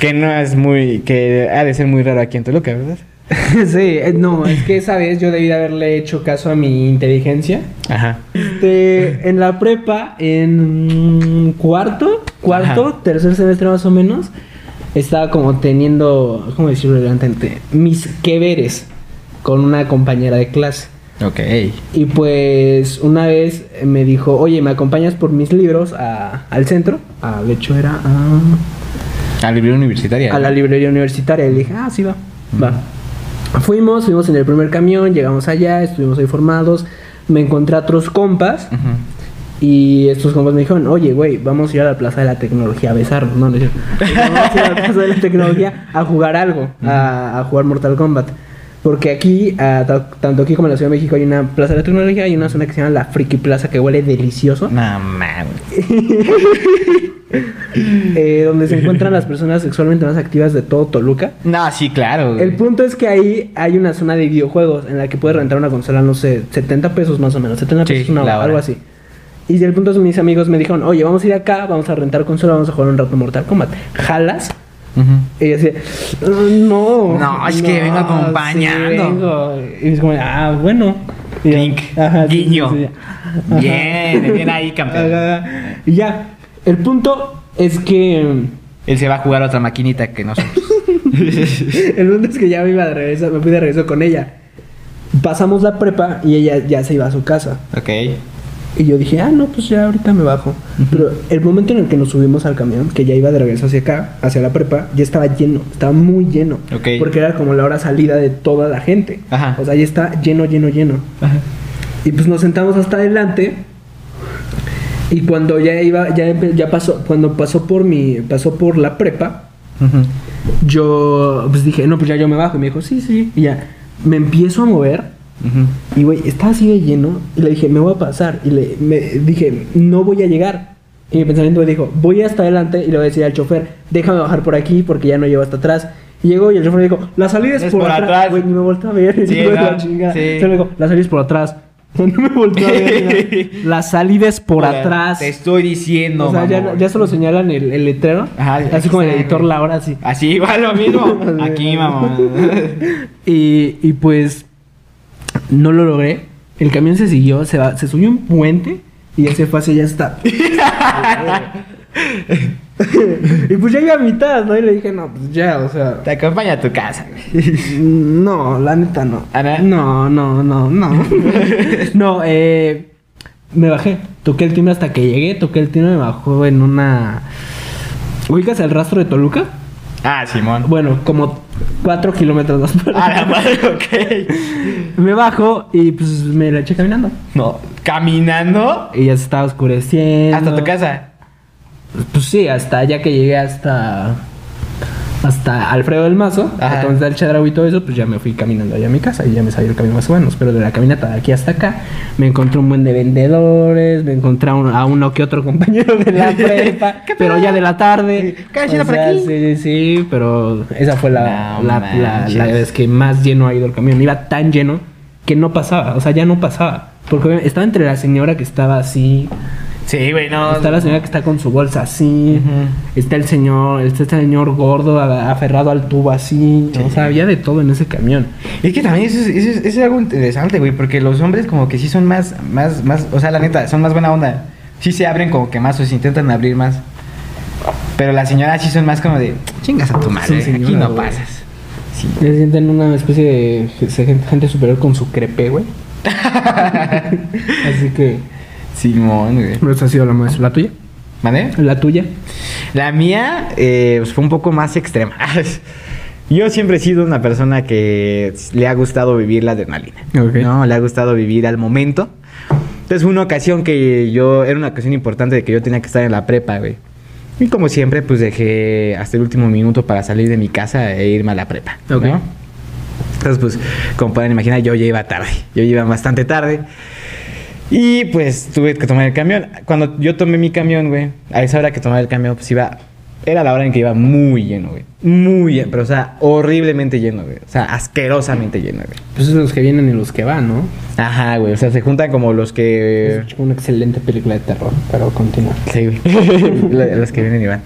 Que no es muy, que ha de ser muy raro aquí en Toluca, ¿verdad? sí, eh, no, es que esa vez yo debí de haberle hecho caso a mi inteligencia. Ajá. Este, en la prepa, en cuarto, cuarto, Ajá. tercer semestre más o menos, estaba como teniendo, ¿cómo decirlo? Mis que veres con una compañera de clase. Ok. Y pues una vez me dijo, oye, ¿me acompañas por mis libros a- al centro? A, de hecho era a, A la librería universitaria. a la librería universitaria. Y le dije, ah, sí, va, va. Fuimos, fuimos en el primer camión, llegamos allá, estuvimos ahí formados. Me encontré a otros compas. Y estos compas me dijeron, oye, güey, vamos a ir a la Plaza de la Tecnología a besarnos. No, no cierto. Vamos a ir a la Plaza de la Tecnología a jugar algo, a, a jugar Mortal Kombat. Porque aquí, ah, ta- tanto aquí como en la Ciudad de México, hay una Plaza de la Tecnología y una zona que se llama la Friki Plaza que huele delicioso. No mames. eh, donde se encuentran las personas sexualmente más activas de todo Toluca. No, sí, claro. güey. El punto es que ahí hay una zona de videojuegos en la que puedes rentar una consola, no sé, 70 pesos más o menos, 70 Sí, pesos una hora, algo así. Y el punto es que mis amigos me dijeron, oye, vamos a ir acá, vamos a rentar consola, vamos a jugar un rato Mortal Kombat. ¿Jalas? Ujú. Y yo así, "Mm, no. No, es que vengo acompañando". sí, vengo". Y es como, ah, bueno. Y sí, Guiño. sí, sí. Ajá. Bien, bien ahí, campeón. Ajá. Y ya, el punto es que... Él se va a jugar a otra maquinita que nosotros. El punto es que ya me iba de regreso, me fui de regreso con ella. Pasamos la prepa y ella ya se iba a su casa. ok. Y yo dije, ah, no, pues ya ahorita me bajo. Pero el momento en el que nos subimos al camión, que ya iba de regreso hacia acá, hacia la prepa, ya estaba lleno, estaba muy lleno. Ok. Porque era como la hora salida de toda la gente. Ajá. O sea, ya está lleno, lleno, lleno. Ajá. Y pues nos sentamos hasta adelante. Y cuando ya iba, ya, ya pasó, cuando pasó por mi, pasó por la prepa, Ujú. yo pues dije, no, pues ya yo me bajo. Y me dijo, sí, sí. Y ya me empiezo a mover. Y güey, estaba así de lleno. Y le dije, me voy a pasar. Y le me dije, no voy a llegar. Y mi pensamiento me dijo, voy hasta adelante. Y le voy a decir al chofer, déjame bajar por aquí porque ya no llevo hasta atrás. Y llegó y el chofer me dijo, la salida es, Es por, por atrás. Güey, ni me volteó a ver. Sí, la no, chingada. sí. Dijo, la salida es por atrás. No me volteó a ver. la salida es por atrás. Te estoy diciendo, o sea, ya, ya solo señalan el, el letrero. Ajá, así como el editor. Laura, así. Así igual lo mismo. Aquí, mamá. Y, y pues no lo logré. El camión se siguió, se, va, se subió un puente y ya se fue hacia allá está. y pues ya iba a mitad, ¿no? Y le dije, no, pues ya, o sea. Te acompaña a tu casa, güey. No, la neta no. ¿Ah, No, no? no, no, no. no, eh. Me bajé. Toqué el timbre hasta que llegué. Toqué el timbre, me bajó en una. ¿Ubicas el rastro de Toluca? Ah, Simón. Bueno, como cuatro kilómetros más por A la madre, ok. Me bajo y pues me la eché caminando. No. ¿Caminando? Y ya se estaba oscureciendo. Hasta tu casa. Pues sí, hasta ya que llegué hasta. Hasta Alfredo del Mazo, entonces del Chedraui y todo eso, pues ya me fui caminando allá a mi casa y ya me salió el camino más o menos. Pero de la caminata de aquí hasta acá, me encontré un buen de vendedores, me encontré a, un- a uno que otro compañero de la prepa, ¿Qué pero ya de la tarde. Quien O por sea, aquí. Sí, sí, sí, pero esa fue la, No la, la- vez que más lleno ha ido el camión. Iba tan lleno que no pasaba, o sea, ya no pasaba. Porque estaba entre la señora que estaba así, Sí, güey, no. Está la señora que está con su bolsa así. Está el señor, está este señor gordo aferrado al tubo así. O sea, había de todo en ese camión. Es que también eso es, eso es- eso es algo interesante, güey, porque los hombres como que sí son más, más, más, o sea, la neta, son más buena onda. Sí se abren como que más o se intentan abrir más. Pero las señoras sí son más como de, chingas a tu madre, aquí no pasas. Sí. Se sienten una especie de gente superior con su crepe, güey. Así que, Simón, güey. pero esa ha sido la más. ¿La tuya? ¿Vale? ¿La tuya? La mía eh, pues, fue un poco más extrema. Yo siempre he sido una persona que le ha gustado vivir la adrenalina. Ok. ¿no? Le ha gustado vivir al momento. Entonces fue una ocasión que yo, era una ocasión importante de que yo tenía que estar en la prepa, güey. Y como siempre, pues dejé hasta el último minuto para salir de mi casa e irme a la prepa. Ok. ¿no? Entonces, pues, como pueden imaginar, yo ya iba tarde. Yo ya iba bastante tarde. Y pues tuve que tomar el camión. Cuando yo tomé mi camión, güey, a esa hora que tomé el camión, pues iba. Era la hora en que iba muy lleno, güey. Muy lleno, pero o sea, horriblemente lleno, güey. O sea, asquerosamente lleno, güey. Pues esos los que vienen y los que van, ¿no? Ajá, güey. O sea, se juntan como los que. Es una excelente película de terror, pero continúa. Sí, güey. Lo- los que vienen y van.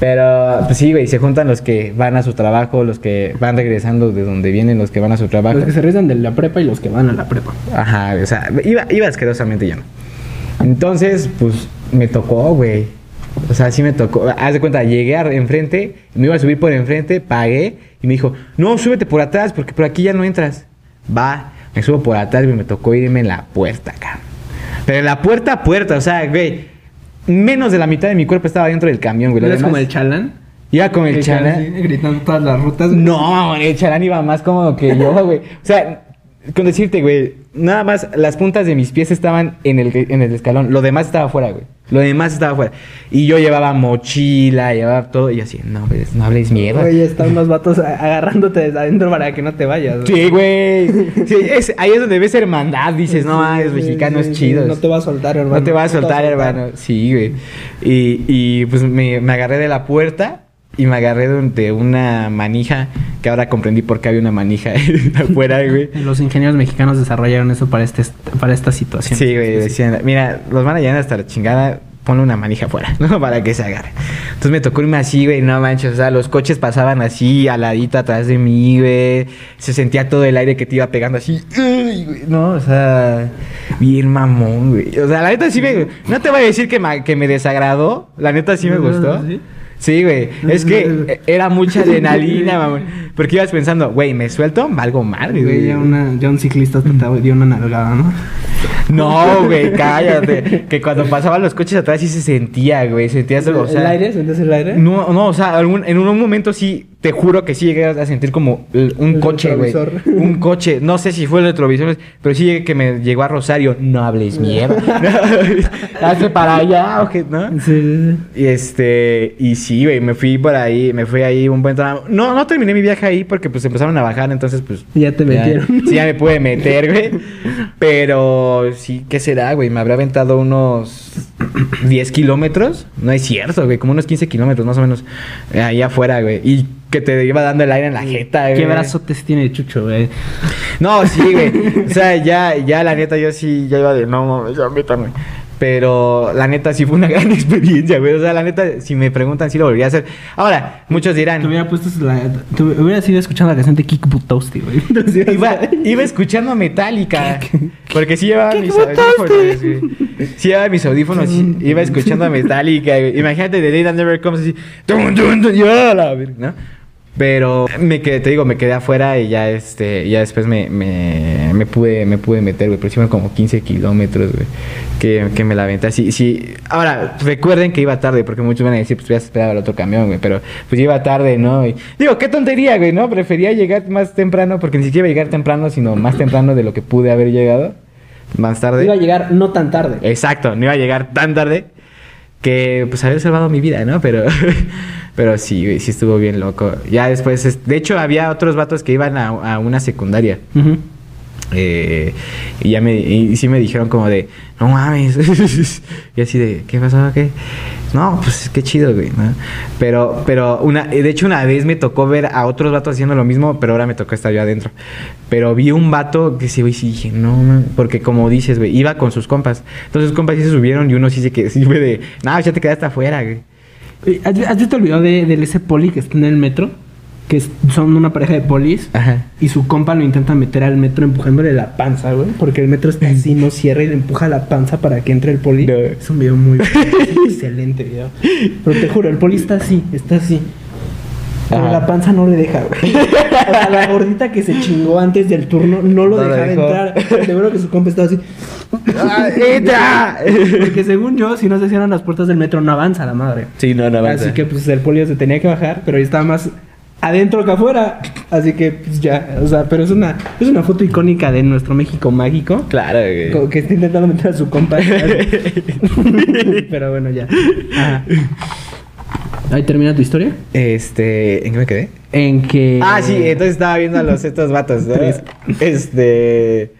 Pero, pues sí, güey, se juntan los que van a su trabajo, los que van regresando de donde vienen, los que van a su trabajo. Los que se regresan de la prepa y los que van a la prepa. Ajá, o sea, iba, iba asquerosamente lleno. Entonces, pues, me tocó, güey. O sea, sí me tocó. Haz de cuenta, llegué a- enfrente, me iba a subir por enfrente, pagué, y me dijo, no, súbete por atrás, porque por aquí ya no entras. Va, me subo por atrás y me tocó irme en la puerta, cabrón. Pero en la puerta a puerta, o sea, güey, menos de la mitad de mi cuerpo estaba dentro del camión, güey. ¿Eres como el chalán? Iba con el chalán. así, gritando todas las rutas. No, mamón, el charán iba más cómodo que yo, güey. O sea, con decirte, güey, nada más las puntas de mis pies estaban en el, en el escalón. Lo demás estaba afuera, güey. Lo demás estaba afuera. Y yo llevaba mochila, llevaba todo. Y así, no, güey, no hables mierda. Oye, están unos vatos agarrándote desde adentro para que no te vayas. Sí, güey. Sí, es- ahí es donde ves hermandad. Dices, no, Sí, es mexicano, sí, es chido. No te va a soltar, hermano. No te vas a No soltar, hermano. Sí, güey. Y, y pues me, me agarré de la puerta y me agarré de, un- de una manija que ahora comprendí por qué había una manija afuera, güey. Los ingenieros mexicanos desarrollaron eso para, este, para esta situación. Sí, güey, decían, mira, los van a llenar hasta la chingada, ponle una manija afuera, ¿no? Para que se agarre. Entonces me tocó irme así, güey, no manches, o sea, los coches pasaban así, aladito atrás de mí, güey. Se sentía todo el aire que te iba pegando así, uy, güey, no, o sea, bien mamón, güey. O sea, la neta sí me, no te voy a decir que me, que me desagradó, la neta sí me gustó. ¿Sí? Sí, güey. Es que era mucha adrenalina, mamón. Porque ibas pensando, güey, ¿me suelto? Valgo madre, Güey, ya, una, ya un ciclista te dio una nalgada, ¿no? No, güey, cállate. Que cuando pasaban los coches atrás sí se sentía, güey. Sentías, o sea... ¿El aire? ¿Sientes el aire? No, no, o sea, algún- en un momento sí, te juro que sí llegué a sentir como un El coche, güey. Un coche. No sé si fue el retrovisor, pero sí llegué que me llegó a Rosario. No hables mierda. Hazte para allá, o qué, ¿no? Sí, sí, Y este, y sí, güey, me fui por ahí, me fui ahí un buen tramo. No, no terminé mi viaje ahí porque pues empezaron a bajar, entonces pues... Ya te metieron. Sí, ya me pude meter, güey. Pero sí, ¿qué será, güey? Me habrá aventado unos 10 kilómetros. No es cierto, güey, como unos 15 kilómetros más o menos. eh, ahí afuera, güey. Y que te iba dando el aire en la jeta, güey. ¿Qué brazotes tiene Chucho, güey? No, sí, güey. O sea, ya, ya la neta, yo sí, ya iba de, no mames, ya métanme. Pero la neta sí fue una gran experiencia, güey. O sea, la neta, si me preguntan si lo volvería a hacer. Ahora, muchos dirán. Te hubiera puesto la... Te hubieras ido escuchando la canción de Kick Butowski, güey. Iba, iba escuchando a Metallica. Porque sí llevaba ¿Qué mis audífonos, güey. Sí llevaba mis audífonos. sí, iba escuchando a Metallica, güey. Imagínate The Day That Never Comes así. Tum, tum, tum, y ¡ah, la ver- ¿no? Pero me quedé, te digo, me quedé afuera y ya este, ya después me, me, me pude, me pude meter, güey. Pero sí fueron como 15 kilómetros, güey. Que, que me la aventé así. Sí. Ahora, recuerden que iba tarde, porque muchos van a decir, pues voy a esperar al otro camión, güey. Pero pues iba tarde, ¿no? Y, digo, qué tontería, güey, ¿no? Prefería llegar más temprano, porque ni siquiera iba a llegar temprano, sino más temprano de lo que pude haber llegado. Más tarde. Iba a llegar no tan tarde. Exacto, no iba a llegar tan tarde que pues haber salvado mi vida, ¿no? Pero, Pero sí, sí estuvo bien loco. Ya después, es- de hecho, había otros vatos que iban a, a una secundaria. Eh, y ya me, y sí me dijeron como de, no mames. y así de, ¿qué pasó? ¿Qué? No, pues qué chido, güey. ¿no? Pero, pero una, de hecho una vez me tocó ver a otros vatos haciendo lo mismo, pero ahora me tocó estar yo adentro. Pero vi un vato que sí, güey, sí dije, no, man", porque como dices, güey, iba con sus compas. Entonces sus compas sí se subieron y uno sí se que sí fue de, no, ya te quedaste afuera, güey. ¿Has, has visto el video de, del ese poli que está en el metro? Que son una pareja de polis. Ajá. Y su compa lo intenta meter al metro empujándole la panza, güey. Porque el metro está así, no cierra y le empuja la panza para que entre el poli. No. Es un video muy excelente video. Pero te juro, el poli está así, está así. Pero Ajá. la panza no le deja, güey. O sea, la gordita que se chingó antes del turno no lo No dejaba dejó. entrar. Seguro que su compa estaba así. ¡Ah, ¡Entra! Porque según yo, si no se cierran las puertas del metro, no avanza la madre. Sí, no, no avanza. Así que pues el polio se tenía que bajar, pero ahí estaba más adentro que afuera. Así que pues ya, o sea, pero es una, es una foto icónica de nuestro México mágico. Claro, güey. Que está intentando meter a su compa. pero bueno, ya. Ajá. Ahí termina tu historia. Este, ¿en qué me quedé? En que. Ah, sí, entonces estaba viendo a los estos vatos. Este.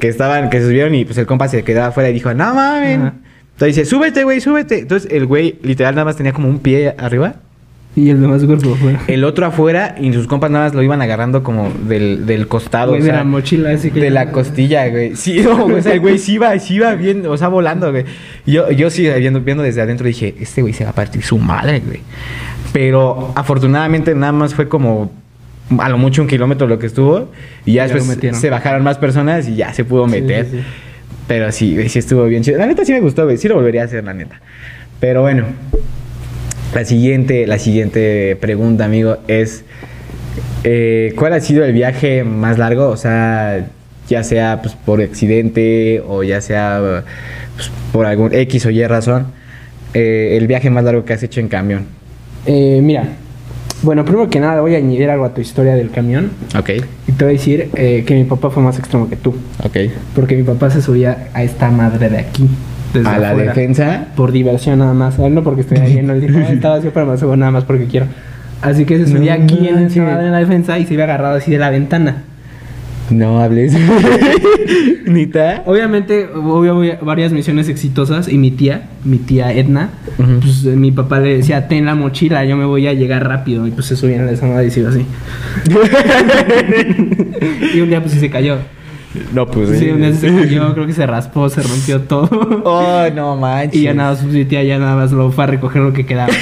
Que estaban, que se subieron y pues el compa se quedaba afuera y dijo, no mames. Entonces dice, súbete, güey, súbete. Entonces el güey literal nada más tenía como un pie arriba. Y el demás cuerpo afuera. El otro afuera y sus compas nada más lo iban agarrando como del, del costado. Güey, o de sea, la mochila, así que. de la costilla, güey. Sí, no, o sea, el güey sí iba, sí iba bien, o sea, volando, güey. Yo, yo sí, viendo, viendo desde adentro, dije, este güey se va a partir su madre, güey. Pero afortunadamente nada más fue como a lo mucho un kilómetro lo que estuvo. Y ya después se bajaron más personas y ya se pudo Sí, meter. sí, sí. Pero sí, güey, sí estuvo bien chido. La neta sí me gustó, güey. Sí lo volvería a hacer, la neta. Pero bueno. La siguiente, la siguiente pregunta, amigo, es eh, ¿cuál ha sido el viaje más largo? O sea, ya sea pues, por accidente o ya sea pues, por algún X o Y razón, eh, el viaje más largo que has hecho en camión. Eh, mira. Bueno, primero que nada voy a añadir algo a tu historia del camión. Ok, Y te voy a decir eh, que mi papá fue más extremo que tú. ok. Porque mi papá se subía a esta madre de aquí. Desde A la defensa. Por diversión nada más. No porque estoy ahí. No, él dijo, "Ah, estaba así, pero me subo nada más porque quiero. Así que se No subía aquí en esa madre en la defensa y se iba agarrado así de la ventana. No hables. ¿Nita? Obviamente hubo varias misiones exitosas y mi tía, mi tía Edna, pues eh, mi papá le decía, ten la mochila, yo me voy a llegar rápido. Y pues se subían a esa madre y se iba así. y un día pues sí se cayó. No, pues. Sí, un día se cayó, creo que se raspó, se rompió todo. Oh, no manches. Y ya nada más, mi tía ya nada más lo fue a recoger lo que quedaba.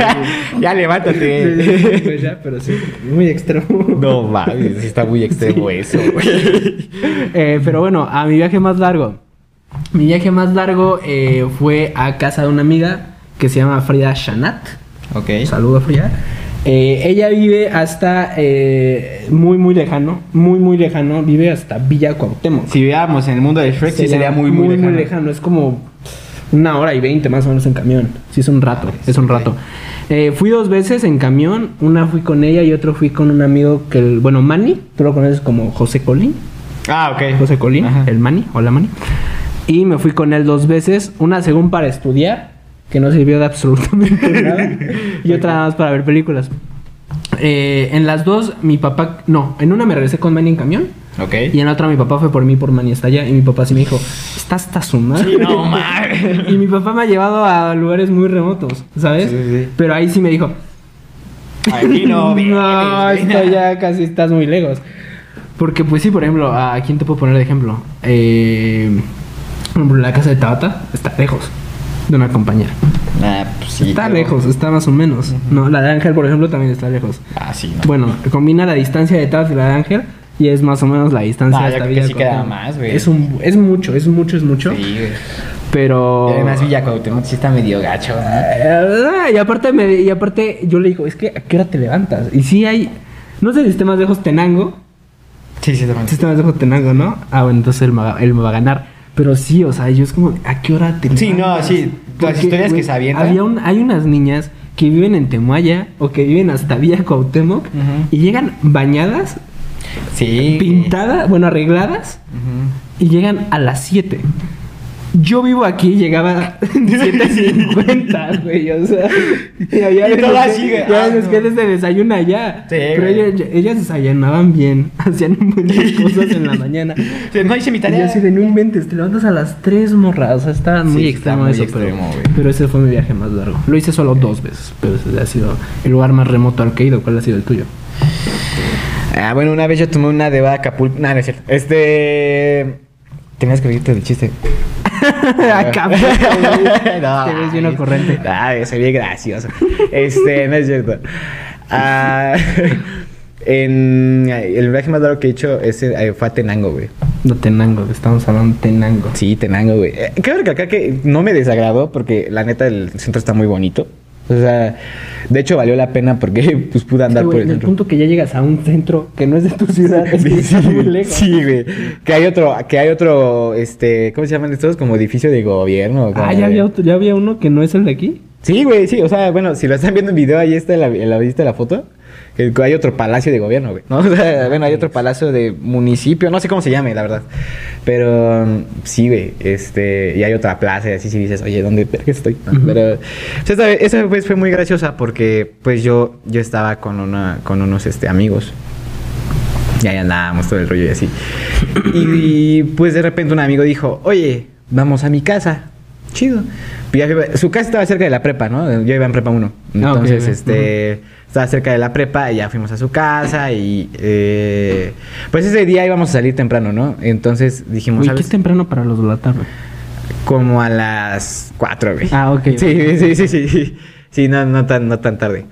ya levántate. sí, pues ya, pero sí, muy extremo. No mames, sí está muy extremo Sí. eso, güey. Eh, pero bueno, a mi viaje más largo. Mi viaje más largo eh, fue a casa de una amiga que se llama Frida Shanat. Ok. Un saludo, Frida. Eh, ella vive hasta eh, muy, muy lejano. Muy, muy lejano. Vive hasta Villa Cuauhtémoc. Si viéramos en el mundo de Shrek, sí sería muy, muy, lejano. Es como una hora y veinte más o menos en camión. Sí, es un rato. Es un rato. Eh, fui dos veces en camión. Una fui con ella y otro fui con un amigo que, el, bueno, Manny. Tú lo conoces como José Colín. Ah, ok. José Colín, Ajá. el Manny. Hola, Manny. Y me fui con él dos veces. Una según para estudiar, que no sirvió de absolutamente nada. y otra nada más para ver películas. Eh, en las dos, mi papá. No, en una me regresé con Manny en camión. Ok. Y en la otra mi papá fue por mí, por Manny hasta allá. Y mi papá sí me dijo, está hasta su madre. Sí, no mames. y mi papá me ha llevado a lugares muy remotos, ¿sabes? Sí, sí. Pero ahí sí me dijo, Aquí no vienes, no, esto ya casi estás muy lejos. Porque, pues sí, por ejemplo, ¿a quién te puedo poner de ejemplo? Eh, por ejemplo, la casa de Tabata está lejos de una compañera. Ah, pues sí. está pero- lejos, está más o menos. No, la de Ángel, por ejemplo, también está lejos. Ah, sí, no. Bueno, combina la distancia de Tabata y la de Ángel y es más o menos la distancia No, yo hasta creo que Villa sí queda Cuauhtémoc. más, güey. Es, un, es mucho, es mucho, es mucho. Sí, güey. Pero... Y además Villa Cuauhtémoc sí está medio gacho, ¿no? Eh, y aparte me, y aparte yo le digo, es que ¿a qué hora te levantas? Y sí hay, no sé si esté más lejos Tenango, Sí, sí, también. si esté más lejos Tenango, ¿no? Ah, bueno, entonces él me, va, él me va a ganar. Pero sí, o sea, yo es como, ¿a qué hora te Sí, no, sí, las historias que se avientan. Había un, hay unas niñas que viven en Temuaya o que viven hasta Villa Cuauhtémoc y llegan bañadas, Sí. pintadas, bueno, arregladas y llegan a las 7. Yo vivo aquí, llegaba 7.50, güey, o sea. Y había Y así, que- güey, ya ah, no. que se desayuna allá. Sí, Pero ellas, ellas desayunaban bien, hacían muchas cosas en la mañana. No hice mi Y tarea. así de no inventes, te levantas a las 3 morras. O sea, está muy Sí, está extremo muy eso, extremo, pero, pero ese fue mi viaje más largo. Lo hice solo dos veces, pero ese ha sido el lugar más remoto al que he ido. ¿Cuál ha sido el tuyo? Ah, bueno, una vez yo tomé una de Acapulco. No, no es cierto. Este. Tenías que reírte del chiste. Acá, no, Te ves bien ocurrente. Ay, soy bien gracioso. Este, no es cierto. Ah, en el viaje más largo que he hecho ese, eh, fue a Tenango, güey. No, Tenango, estamos hablando de Tenango. Sí, Tenango, güey. Eh, Quiero recalcar que no me desagradó porque la neta el centro está muy bonito. O sea, de hecho valió la pena porque pues pude andar güey, por el en el centro. punto que ya llegas a un centro que no es de tu ciudad, es que está muy lejos. Sí, güey. Que hay otro, que hay otro, este, ¿cómo se llaman estos? Como edificio de gobierno. Ah, ¿ya había, otro- ya había uno que no es el de aquí. Sí, güey, sí. O sea, bueno, si lo están viendo en video, ahí está en la, en la, ¿viste la foto? Que hay otro palacio de gobierno, güey. ¿no? O sea, bueno, hay otro palacio de municipio, no sé cómo se llame, la verdad. Pero um, sí, güey. Este, y hay otra plaza y así si dices, oye, ¿dónde estoy? Pero esta, vez- esa vez fue muy graciosa porque pues yo, yo estaba con una, con unos este, amigos. Y ahí andábamos todo el rollo y así. Y, pues de repente un amigo dijo, oye, vamos a mi casa. Chido. Pues ya iba- su casa estaba cerca de la prepa, ¿no? Yo iba en prepa 1. Ah, Entonces, este, estaba cerca de la prepa y ya fuimos a su casa y eh, pues ese día íbamos a salir temprano, ¿no? Entonces dijimos, Güey, ¿qué es temprano para los de la tarde? Como a las 4, güey. Ah, ok. Sí, sí, sí, sí, sí. Sí, no, no tan, no tan tarde.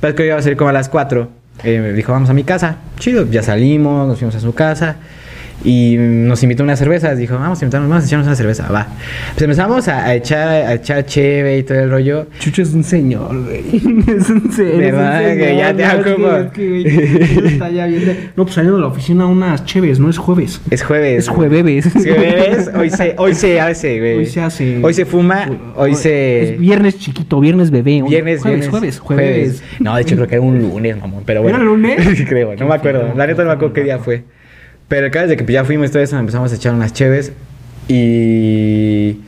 Pero es que iba a salir como a las 4. Eh, me dijo, vamos a mi casa. Chido. Ya salimos, nos fuimos a su casa. Y nos invitó a unas cervezas. Dijo, vamos a invitarnos, vamos a echarnos una cerveza. Va. Pues empezamos a, a echar, a echar cheve y todo el rollo. Chucho es un señor, güey. Es un señor. ¿Verdad? Es un Que ya te da no, como- es que, güey, uno está ya bien de- No, pues saliendo de la oficina unas cheves, no es jueves. Es jueves. Es jueves. Es jueves. Hoy se, hoy se hace, güey. Hoy se hace. Hoy se fuma. Hoy se. Es viernes chiquito, viernes bebé. Viernes, jueves, viernes, jueves, jueves. No, de hecho creo que era un lunes, mamón. Pero bueno. ¿Era lunes? creo, no me acuerdo. La neta no me acuerdo qué día fue. Pero el caso es de que pues, ya fuimos todo eso, empezamos a echar unas cheves. Y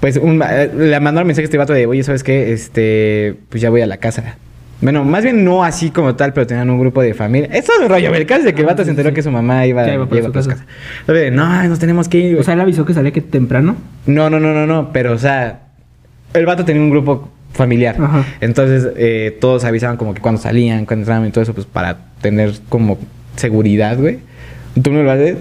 pues un, eh, le mandaron mensaje a este vato de, oye, ¿sabes qué? Este, pues ya voy a la casa. Bueno, más bien no así como tal, pero tenían un grupo de familia. Eso es un rollo. El caso de que el Ah, vato se enteró que su mamá iba, iba para iba su para su casa. casa. No, nos tenemos que ir. O sea, él avisó que salía que temprano. No, no, no, no, no, pero o sea, el vato tenía un grupo familiar. Ajá. Entonces, eh, todos avisaban como que cuando salían, cuando entraban y todo eso, pues para tener como seguridad, güey. ¿Tú no lo haces?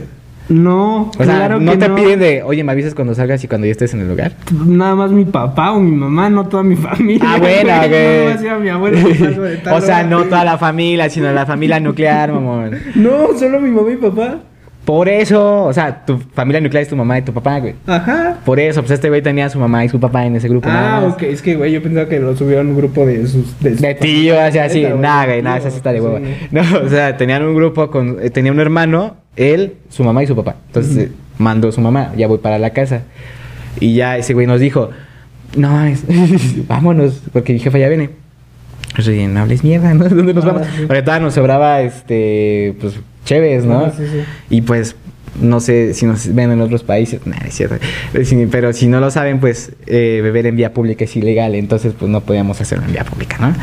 No, O sea, claro no que te no. piden de, oye, me avisas cuando salgas y cuando ya estés en el lugar. Nada más mi papá o mi mamá, no toda mi familia. Ah, bueno, güey. güey. No le voy a decir a mi abuelo que salgo de tal o sea, hora. no toda la familia, sino la familia nuclear, mamón. No, solo mi mamá y papá. Por eso, o sea, tu familia nuclear es tu mamá y tu papá, güey. Ajá. Por eso, pues este güey tenía a su mamá y su papá en ese grupo. Ah, ok. Es que, güey, yo pensaba que lo subieron a un grupo de sus... De, sus De tío, así, así. Nada, güey, nada, esa sí está de sí, hueva. no. O sea, tenían un grupo con. eh, tenía un hermano, él, su mamá y su papá. Entonces eh, mandó su mamá, ya voy para la casa. Y ya ese güey nos dijo: No mames, vámonos, porque mi jefa ya viene. Dije, no hables mierda, ¿no? ¿Dónde nos Ah, vamos? sí. Porque todavía nos sobraba, este, pues, chéves, ¿no? Sí, sí. Y pues, no sé si nos ven en otros países, nada, es cierto. Eh, sí, Pero si no lo saben, pues, eh, beber en vía pública es ilegal, entonces, pues, no podíamos hacerlo en vía pública, ¿no?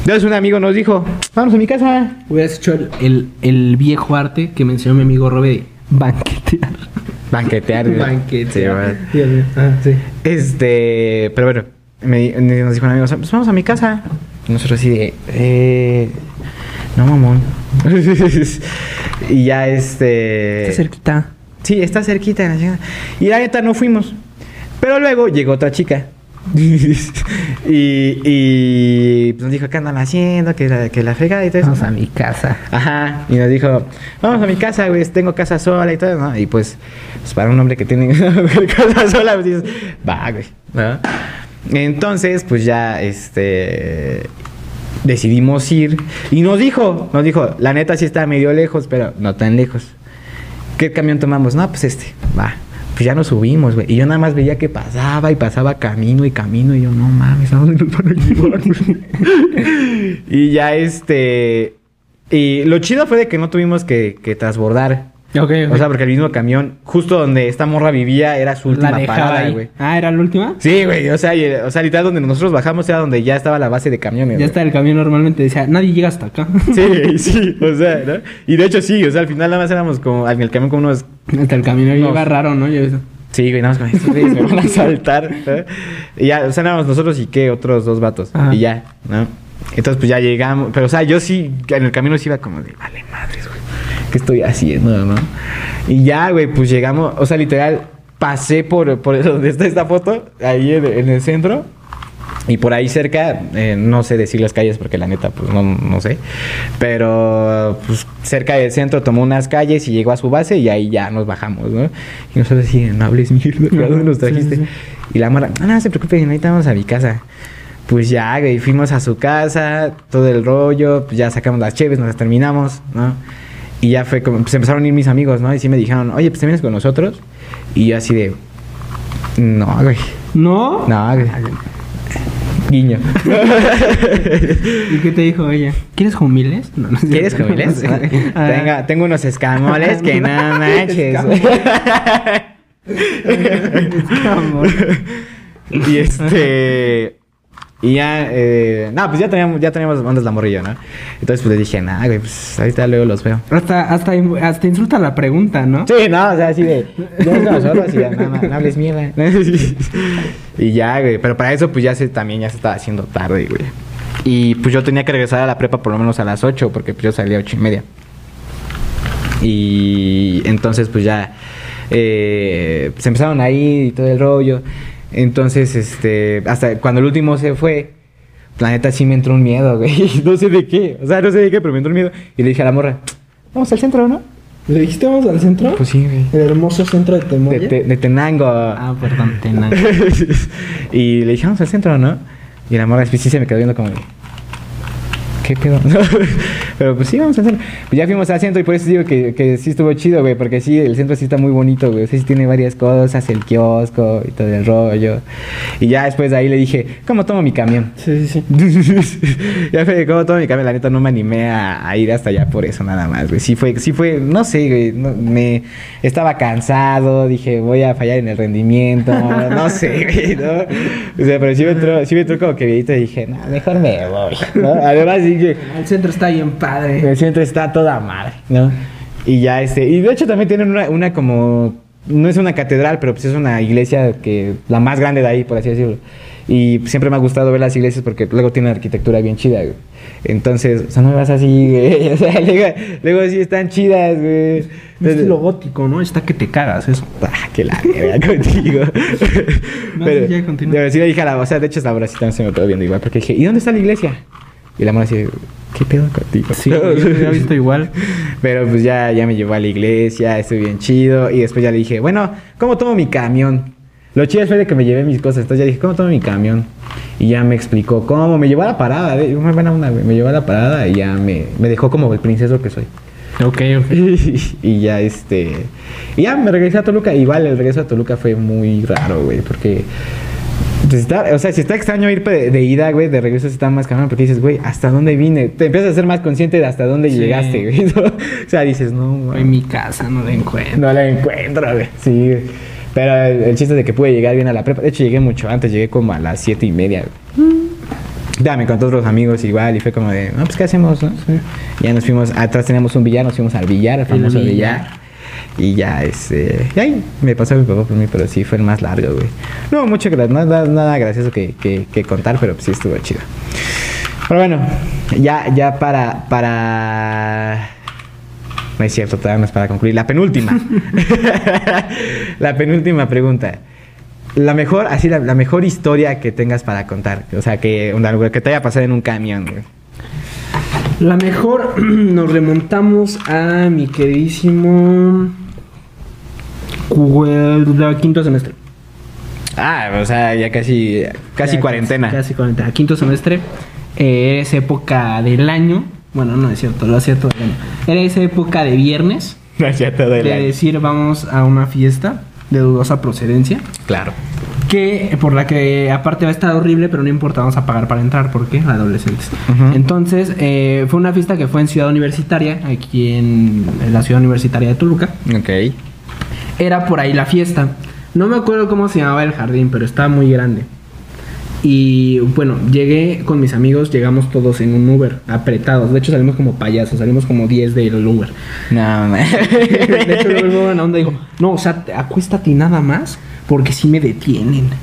Entonces, un amigo nos dijo, vamos a mi casa. Hubieras hecho el, el, el viejo arte que mencionó mi amigo Robe de banquetear. Banquetear. Sí, banquetear. mío. Ah, sí. Este, pero bueno, me- nos dijo un amigo, pues vamos a mi casa. Y nosotros así de, eh, no mamón. y ya este... Está cerquita. Sí, está cerquita. Y la neta no fuimos. Pero luego llegó otra chica. y, y pues nos dijo, ¿qué andan haciendo? Que la, que la fregada y todo eso. Vamos a mi casa. Ajá, y nos dijo, vamos a mi casa, güey, tengo casa sola y todo, ¿no? Y pues, pues para un hombre que tiene casa sola, pues dices, va, güey, ¿no? Entonces, pues ya, este, decidimos ir y nos dijo, nos dijo, la neta sí está medio lejos, pero no tan lejos. ¿Qué camión tomamos? No, pues este, va. Pues ya nos subimos, güey. Y yo nada más veía que pasaba y pasaba camino y camino. Y yo, no mames, ¿a dónde nos van a llevar? y ya este. Y lo chido fue de que no tuvimos que, que transbordar. O sea, porque el mismo camión, justo donde esta morra vivía, era su última la parada, güey. Ah, ¿era la última? Sí, güey, o sea, y- o sea, literal donde nosotros bajamos era donde ya estaba la base de camiones. Ya está el camión normalmente decía, nadie llega hasta acá. Sí, sí, o sea, ¿no? Y de hecho sí, o sea, al final nada más éramos como, en el camión como unos hasta el camión No. iba raro, ¿no? Yo- Sí, güey, nada más con me van a saltar. Y ya, o sea, éramos nosotros y qué, otros dos vatos. Ajá. Y ya, ¿no? Entonces, pues ya llegamos. Pero, o sea, yo sí, en el camino sí iba como de, vale, madres, güey. ¿Qué estoy haciendo, no? Y ya, güey, pues llegamos, o sea, literal, pasé por, por donde está esta foto, ahí en, en el centro. Y por ahí cerca, eh, no sé decir las calles porque la neta, pues no, no sé. Pero pues cerca del centro tomó unas calles y llegó a su base y ahí ya nos bajamos, ¿no? Y nosotros así, no hables mierda, ¿a dónde nos Sí, sí, trajiste? sí. Y la mara, no, no se preocupen, ahorita vamos a mi casa. Pues ya, güey, fuimos a su casa, todo el rollo, pues ya sacamos las cheves, nos las terminamos, ¿no? Y ya fue como, pues empezaron a ir mis amigos, ¿no? Y sí me dijeron, oye, pues te vienes con nosotros. Y yo así de, no, güey, ¿No? no, güey. Guiño. ¿Y qué te dijo ella? ¿Quieres jumiles? No, no es ¿Quieres jubiles? Ah. tengo, tengo unos escamoles que no manches. Y este. Y ya, eh, no, pues ya teníamos, ya teníamos bandas la morrilla, ¿no? Entonces pues le dije, nah, güey, pues ahorita luego los veo. Hasta, hasta, hasta insulta la pregunta, ¿no? Sí, no, o sea, así de, ya es nosotros y ya, no, no, no hables mierda. y ya, güey, pero para eso pues ya se, también ya se estaba haciendo tarde, güey. Y pues yo tenía que regresar a la prepa por lo menos a las 8, porque pues yo salía a ocho y media. Y entonces pues ya eh, se empezaron ahí y todo el rollo. Entonces, este, hasta cuando el último se fue, la neta sí me entró un miedo, güey. No sé de qué, o sea, no sé de qué, pero me entró un miedo. Y le dije a la morra, vamos al centro, ¿no? ¿Le dijiste vamos al centro? Pues sí, güey. El hermoso centro de De, Temoya. te- de Tenango. Ah, perdón, Tena. y le dije, vamos al centro, ¿no? Y la morra sí se me quedó viendo como ¿Qué pedo? Pero pues sí, vamos al centro. Pues ya fuimos al centro y por eso digo que, que sí estuvo chido, güey. Porque sí, el centro sí está muy bonito, güey. O sea, sí tiene varias cosas, el kiosco y todo el rollo. Y ya después de ahí le dije, ¿cómo tomo mi camión? Sí, sí, sí. ya fue, ¿cómo tomo mi camión? La neta no me animé a, a ir hasta allá por eso nada más, güey. Sí fue, sí fue, no sé, güey. no- me estaba cansado, dije, voy a fallar en el rendimiento. no sé, güey, ¿no? O sea, pero sí me entró, sí me entró como que viejito y dije, no, mejor me voy. ¿no? Además, sí que El centro está bien padre. el centro está toda madre, ¿no? Y ya este, y de hecho también tienen una, una como, no es una catedral, pero pues es una iglesia que, la más grande de ahí, por así decirlo. Y siempre me ha gustado ver las iglesias porque luego tienen arquitectura bien chida, güey. Entonces, o sea, no me vas así, güey. O sea, luego, luego sí están chidas, güey. Es estilo gótico, ¿no? Está que te cagas eso. Ah, que la verga contigo. No, pero, sí, ya, continúa. pero sí le dije a la, o sea, de hecho hasta ahora sí también se me quedó viendo igual, porque dije, ¿y dónde está la iglesia? Y la mano así, ¿qué pedo contigo? Sí, yo había visto igual. Pero pues ya, ya me llevó a la iglesia, estuve bien chido. Y después ya le dije, bueno, ¿cómo tomo mi camión? Lo chido fue de que me llevé mis cosas. Entonces ya dije, ¿cómo tomo mi camión? Y ya me explicó cómo. Me llevó a la parada. buena onda, güey. Me llevó a la parada y ya me, me dejó como el princeso que soy. Ok, ok. y ya este. Y ya me regresé a Toluca. Igual el regreso a Toluca fue muy raro, güey. Porque. Está- o sea, si está extraño ir de, de ida, güey, de regreso está más cabrón. Porque dices, güey, ¿hasta dónde vine? Te empiezas a ser más consciente de hasta dónde Sí. llegaste, güey. ¿no? O sea, dices, no, güey. En mi casa no la encuentro. No la encuentro, güey. Sí, güey. Pero el, el chiste es de que pude llegar bien a la prepa. De hecho, llegué mucho antes. Llegué como a las siete y media, güey. Ya me contó otros amigos igual y fue como de, no, pues ¿qué hacemos? No? Ya nos fuimos, atrás teníamos un billar, nos fuimos al billar, al famoso billar. billar. Y ya, este, y ahí me pasó mi papá por mí, pero sí fue el más largo, güey. No, mucho, nada, nada gracioso que, que, contar, pero sí estuvo chido. Pero bueno, ya, ya para, para... No es cierto, todavía no es para concluir. La penúltima. la penúltima pregunta. La mejor, así, la, mejor historia que tengas para contar. O sea, que, una- que te haya pasado en un camión, güey. La mejor nos remontamos a mi queridísimo quinto semestre. Ah, o sea, ya casi, casi Ya cuarentena. Casi cuarentena. Quinto semestre. Eh, es época del año. Bueno, no es cierto, lo hacía todo el año. Era esa época de viernes. No, ya todo el de año. decir vamos a una fiesta de dudosa procedencia. Claro. que por la que aparte va a estar horrible, pero no importa, vamos a pagar para entrar porque adolescentes. Ujú. Entonces, eh, fue una fiesta que fue en Ciudad Universitaria, aquí en, en la Ciudad Universitaria de Toluca. Ok. Era por ahí la fiesta. No me acuerdo cómo se llamaba el jardín, pero estaba muy grande. Y bueno, llegué con mis amigos, llegamos todos en un Uber, apretados. De hecho, salimos como payasos, salimos como 10 del Uber. No, man. De hecho, luego el buena onda dijo, no, o sea, te- acuéstate y nada más, porque si me detienen.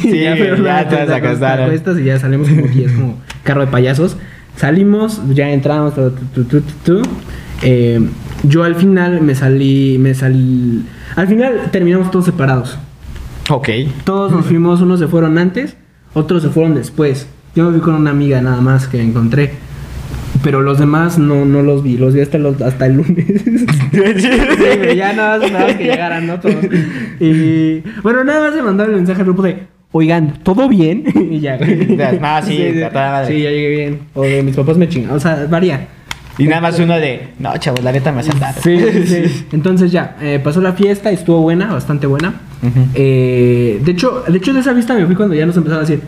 Sí, ya pero la te vas a acostar. acuestas y ya salimos como 10, como carro de payasos. Salimos, ya entramos, tu, tu, tu. Eh, yo al final me salí, me salí... Al final terminamos todos separados. ok. Todos nos fuimos, unos se fueron antes, otros se fueron después. Yo me fui con una amiga nada más que encontré. Pero los demás no, no los vi, los vi hasta, los, hasta el lunes. Sí, ya nada más, nada más que llegaran, ¿no? Todos. Y bueno, nada más se mandó el mensaje al grupo de, oigan, ¿todo bien? y ya. Ah, sí. Sí, ya llegué bien. O de mis papás me chingan, o sea, varía. Y nada más uno de, no, chavos, la neta me hace andar. Sí, sí, sí. Entonces ya, eh, pasó la fiesta, estuvo buena, bastante buena. Eh, de hecho, de hecho de esa fiesta me fui cuando ya nos empezaron a decir,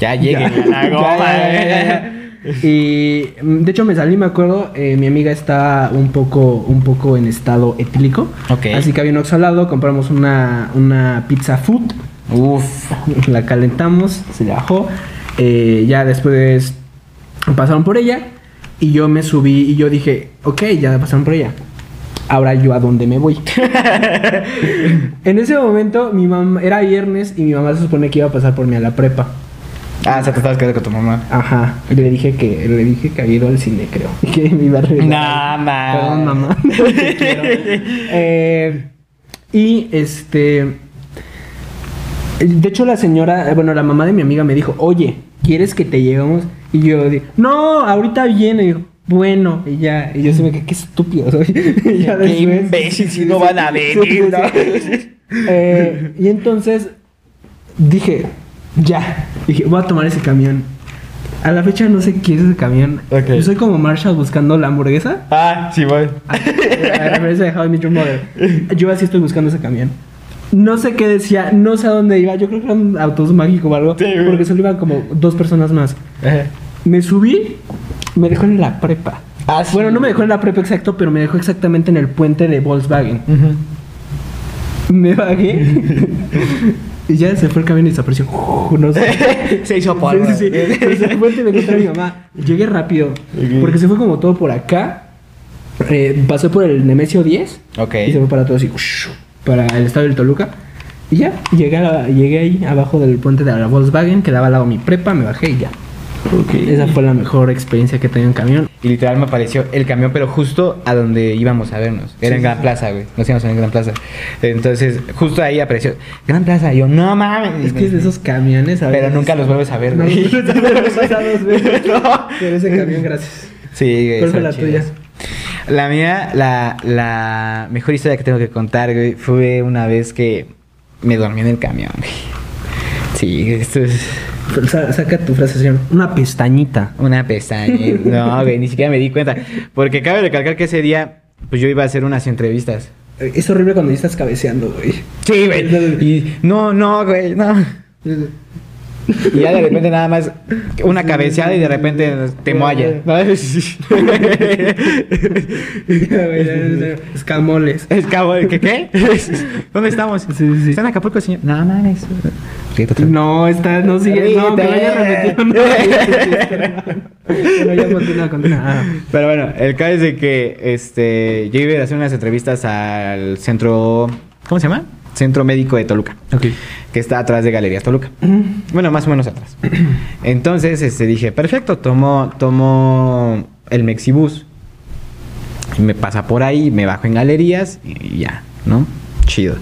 Ya lleguen Ya. a la goma. Ya, ya, ya, ya. Y mm, de hecho me salí, me acuerdo, eh, mi amiga está un poco, un poco en estado etílico. Así que había un Oxxo al lado, compramos una, una pizza food, Uf. la calentamos, se bajó. Eh, ya después pasaron por ella y yo me subí y yo dije, ok, ya pasaron por ella. Ahora yo a dónde me voy. en ese momento mi mamá era viernes y mi mamá se supone que iba a pasar por mí a la prepa. Ah, o sea, te estabas quedando con tu mamá. Ajá, le dije que le dije que había ido al cine, creo. Y que me iba a. No, man. Perdón, mamá. Eh, y este de hecho la señora, bueno, la mamá de mi amiga me dijo, "Oye, ¿quieres que te llevemos?" Y yo dije, "No, ahorita viene." Y dijo, "Bueno." Y ya, y yo se me quedé, qué estúpido soy. Y ya Qué después- imbécil, si no van a venir, ¿no? Eh, y entonces dije, ya, dije, voy a tomar ese camión. A la fecha no sé quién es ese camión. Yo soy como Marshall buscando la hamburguesa. Ah, sí, voy. A referencia de How I Met Your Mother. Yo así estoy buscando ese camión. No sé qué decía, no sé a dónde iba. Yo creo que era un autobús mágico o algo. Sí, porque solo iban como dos personas más. Me subí, me dejó en la prepa. Ah, sí. Bueno, no me dejó en la prepa exacto, pero me dejó exactamente en el puente de Volkswagen. Me bajé. y ya se fue el camión y desapareció. No sé. Se hizo polvo. Sí, sí, sí. Pues me encontré a mi mamá. Llegué rápido. Porque se fue como todo por acá. Eh, pasé por el Nemesio 10. Ok. Y se fue para todo así. Para el estado del Toluca. Y ya, llegué, a llegué ahí abajo del puente de la Volkswagen, que daba al lado mi prepa, me bajé y ya. Esa fue la mejor experiencia que he tenido en camión. Y literal me apareció el camión, pero justo a donde íbamos a vernos. Era en Gran Plaza, güey. Nos íbamos en Gran Plaza. Entonces, justo ahí apareció Gran Plaza. Y yo, no mames. Es que es de esos camiones, a Pero nunca los vuelves a ver, No, güey. no, no, no. No. Pero ese camión, gracias. Sí, güey. ¿Cuál fue la chidas. tuya? La mía, la, la mejor historia que tengo que contar, güey, fue una vez que me dormí en el camión, güey. Sí, esto es Saca tu frase, señor. Una pestañita. una pestaña. No, güey, ni siquiera me di cuenta. Porque cabe recalcar que ese día, pues yo iba a hacer unas entrevistas. Es horrible cuando estás cabeceando, güey. Sí, güey. Y no, no, güey, no. Y ya de repente nada más una cabeceada y de repente te mualla. Escamoles. Es cabo, ¿qué qué? ¿Dónde estamos? Sí, sí, sí. ¿Está en Acapulco, señor? No mames. No, está, no sigue. No, que. Bueno, ya continúa, continúa. Ah. Pero bueno, el caso es de que este, yo iba a hacer unas entrevistas al centro. ¿Cómo se llama? Centro Médico de Toluca. Que está atrás de Galerías Toluca. Bueno, más o menos atrás. Entonces este, dije, perfecto, tomo, tomo el Mexibus. Me pasa por ahí, me bajo en galerías y ya, ¿no? Chido.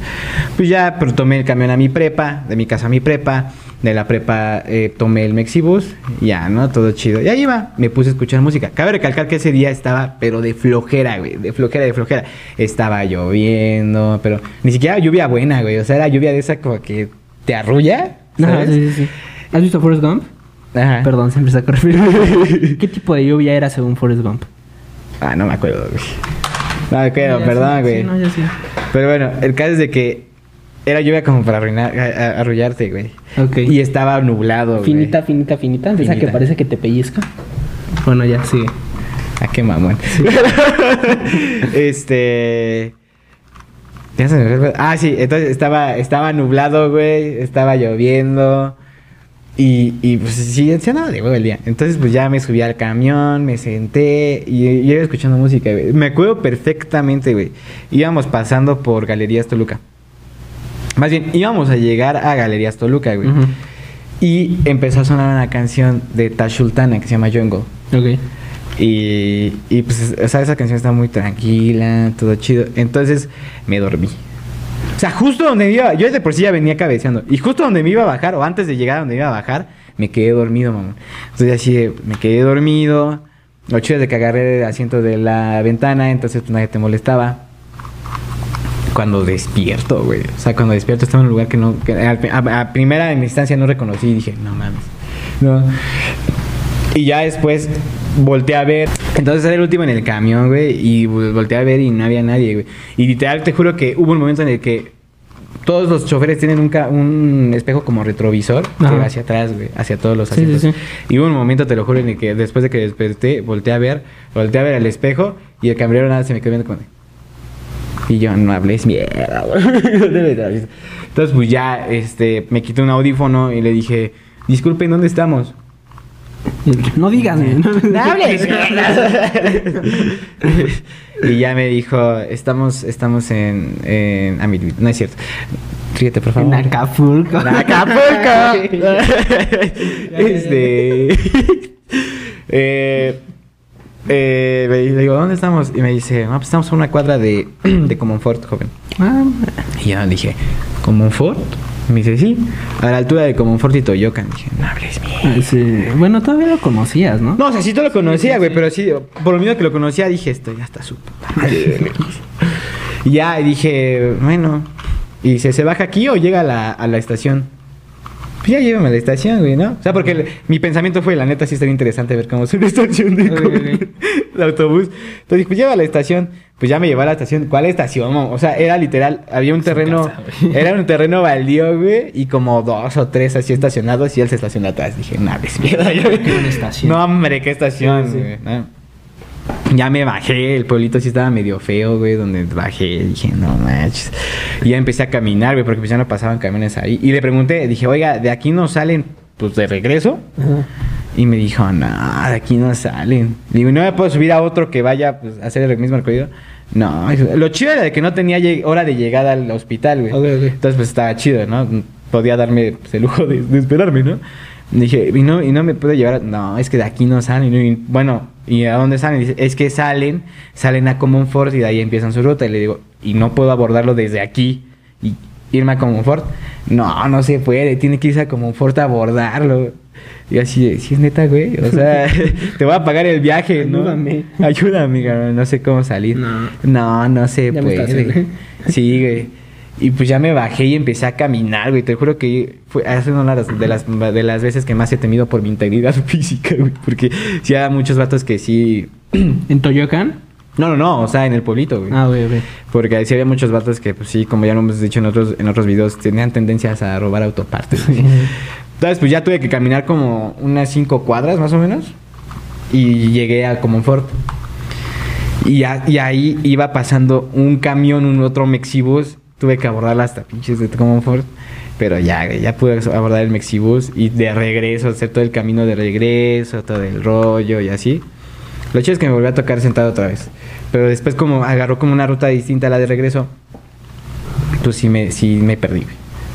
Pues ya pero tomé el camión a mi prepa, de mi casa a mi prepa, de la prepa eh, tomé el Mexibus, ya, ¿no? Todo chido. Y ahí iba, me puse a escuchar música. Cabe recalcar que ese día estaba, pero de flojera, güey, de flojera, de flojera. Estaba lloviendo, pero ni siquiera lluvia buena, güey. O sea, era lluvia de esa como que te arrulla. Ajá, ¿sabes? sí, sí, sí. ¿Has visto Forrest Gump? Ajá. Perdón, siempre saco referencia. ¿Qué tipo de lluvia era según Forrest Gump? Ah, no me acuerdo, güey. No me acuerdo, Ya perdón, sí, güey. Sí, no, ya sí. Pero bueno, el caso es de que Era lluvia como para arruinar, a- a- arrullarte, güey. Ok. Y estaba nublado, güey. Finita, finita, finita. Esa que Finita. parece que te pellizca. Bueno, ya, sigue. Ah, qué mamón. este. Ya se me. Ah, sí, entonces estaba, estaba nublado, güey. Estaba lloviendo. Y, y pues sí, se andaba de huevo el día. Entonces, pues ya me subí al camión, me senté y, y iba escuchando música, güey. Me acuerdo perfectamente, güey. Íbamos pasando por Galerías Toluca. Más bien, íbamos a llegar a Galerías Toluca, güey. Y empezó a sonar una canción de Tashultana que se llama Jungle. Ok. Y, y pues, o sea, esa canción está muy tranquila, todo chido. Entonces me dormí. O sea, justo donde me iba, yo de por sí ya venía cabeceando. Y justo donde me iba a bajar, o antes de llegar a donde me iba a bajar, me quedé dormido, mamá. Entonces así, me quedé dormido. Lo chido de que agarré el asiento de la ventana, entonces pues nadie te molestaba. Cuando despierto, güey. O sea, cuando despierto estaba en un lugar que no... que a, a- a primera instancia no reconocí y dije, no mames. No. Y ya después volteé a ver. Entonces era el último en el camión, güey. Y vol- volteé a ver y no había nadie, güey. Y literal te juro que hubo un momento en el que todos los choferes tienen un, espejo como retrovisor que va hacia atrás, güey. Hacia todos los Sí, sí, asientos. sí. Y hubo un momento, te lo juro, en el que después de que desperté, volteé a ver, volteé a ver al espejo y el camionero nada se me quedó viendo como... de- Y yo, no hables mierda. Entonces, pues ya, este, me quité un audífono y le dije, disculpen, ¿dónde estamos? No digas. No hables, y ya me dijo, estamos, estamos en, en Amil- No es cierto. Fíjate, por favor. En Acapulco. En Acapulco. este. eh, eh, le digo, ¿dónde estamos? Y me dice, no, pues estamos a una cuadra de, de Comonfort, joven. Ah, Y yo dije, ¿Comonfort? Me dice, sí, a la altura de Comonfort y Toyocan. Dije, no hables mierda. sí. Bueno, todavía lo conocías, ¿no? No, o sea, sí tú lo conocía, güey, pero sí, por lo mismo que lo conocía, dije, esto ya está su puta madre. Y ya dije, bueno, ¿y dice, se baja aquí o llega a la, a la estación? Pues ya llévame a la estación, güey, ¿no? O sea, porque el- mi pensamiento fue, la neta, sí estaría interesante ver cómo es una estación de, de autobús. Entonces dije, pues lleva a la estación. Pues ya me llevó a la estación. ¿Cuál estación? O sea, era literal, había un terreno, casa, era un terreno baldío, güey, y como dos o tres así estacionados y él se estaciona atrás. Dije, no, ves mierda. Qué buena estación. No, hombre, qué estación, Sí, sí. güey, ¿no? Ya me bajé, el pueblito sí estaba medio feo, güey, donde bajé, dije, no manches. Y ya empecé a caminar, güey, porque pues ya no pasaban camiones ahí. Y le pregunté, dije, oiga, ¿de aquí no salen, pues, de regreso? Ajá. Y me dijo, no, de aquí no salen. Digo, ¿no me puedo subir a otro que vaya pues, a hacer el mismo recorrido? No, lo chido era de que no tenía hora de llegada al hospital, güey. Ok, ok. Entonces, pues estaba chido, ¿no? Podía darme pues, el lujo de, de esperarme, ¿no? Dije, ¿y no, y no me puede llevar? a-?" No, es que de aquí no salen. Y, bueno, ¿y a dónde salen? Dice, es que salen, salen a Comonfort y de ahí empiezan su ruta. Y le digo, ¿y no puedo abordarlo desde aquí y irme a Comonfort? No, no se puede, tiene que irse a Comonfort a abordarlo. Y así, de, sí es neta, güey. O sea, te voy a pagar el viaje, ¿no? Ayúdame. Ayúdame. No sé cómo salir. No. No, no se Ya puede. Sí, güey. Y pues ya me bajé y empecé a caminar, güey. Te juro que fue ha sido una de las, de las, de las veces que más he temido por mi integridad física, güey. Porque sí había muchos vatos que sí. ¿En Toyocan? No, no, no. O sea, en el pueblito, güey. Ah, güey, güey. Porque sí había muchos vatos que, pues sí, como ya lo hemos dicho en otros, en otros videos, tenían tendencias a robar autopartes. güey. Entonces, pues ya tuve que caminar como unas cinco cuadras más o menos. Y llegué a Comonfort. Y, a- y ahí iba pasando un camión, un otro Mexibus. Tuve que abordarla hasta pinches de Comonfort. Pero ya, ya pude abordar el Mexibus. Y de regreso, hacer todo el camino de regreso, todo el rollo y así. Lo chido es que me volví a tocar sentado otra vez. Pero después como agarró como una ruta distinta a la de regreso. Pues sí me, sí me perdí.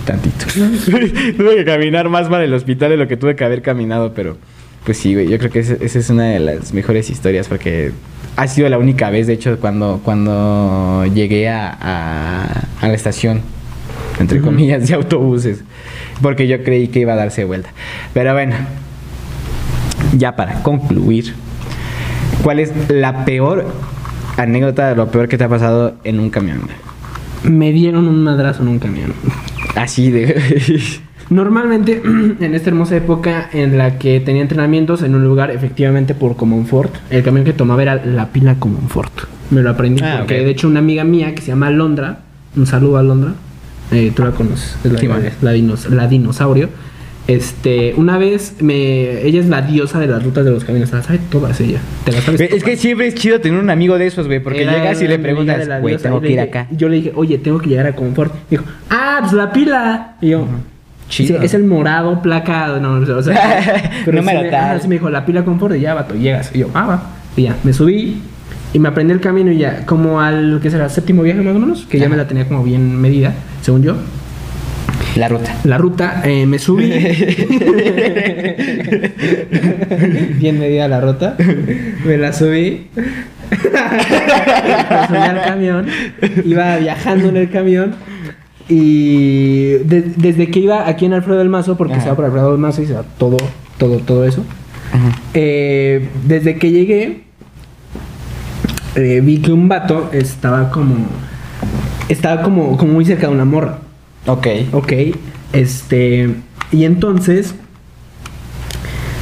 Tantito. tuve que caminar más para el hospital de lo que tuve que haber caminado, pero pues sí, güey. Yo creo que esa es una de las mejores historias porque ha sido la única vez, de hecho, cuando, cuando llegué a, a, a la estación, entre Ujú. comillas, de autobuses. Porque yo creí que iba a darse vuelta. Pero bueno, ya para concluir, ¿cuál es la peor anécdota, lo peor que te ha pasado en un camión? Me dieron un madrazo en un camión. Así de... Normalmente, en esta hermosa época en la que tenía entrenamientos en un lugar efectivamente por Comonfort, el camión que tomaba era la pila Comonfort. Me lo aprendí Ah, porque de hecho una amiga mía que se llama Alondra, un saludo a Alondra, Eh, tú la conoces. Es la, Sí, la dinos- la dinosaurio. Este, una vez me. Ella es la diosa de las rutas de los caminos. Las sabe todas ella. Te las sabes Es que siempre es chido tener un amigo de esos, güey, porque Era llegas y le preguntas, la güey, tengo que ir acá. Yo le dije, oye, tengo que llegar a Confort. Dijo, ah, pues la pila. Y yo, Chido. sí, es el morado, placa, no, no o sea, sí me, tal. ajá, sí me dijo, la pila Confort, y ya, vato, llegas. Y yo, ah, va. Y ya, me subí y me aprendí el camino y ya, como al, ¿qué será? Séptimo viaje más o menos, que ya me la tenía como bien medida, según yo. La ruta. La ruta, eh, me subí. Bien medida la ruta. Me la subí. me subí al camión. Iba viajando en el camión. Y de- desde que iba aquí en Alfredo del Mazo, porque Ajá. se va por Alfredo del Mazo y se va todo, todo, todo eso. Eh, desde que llegué, eh, vi que un vato estaba como. Estaba como, como muy cerca de una morra. Ok. Ok, este. Y entonces.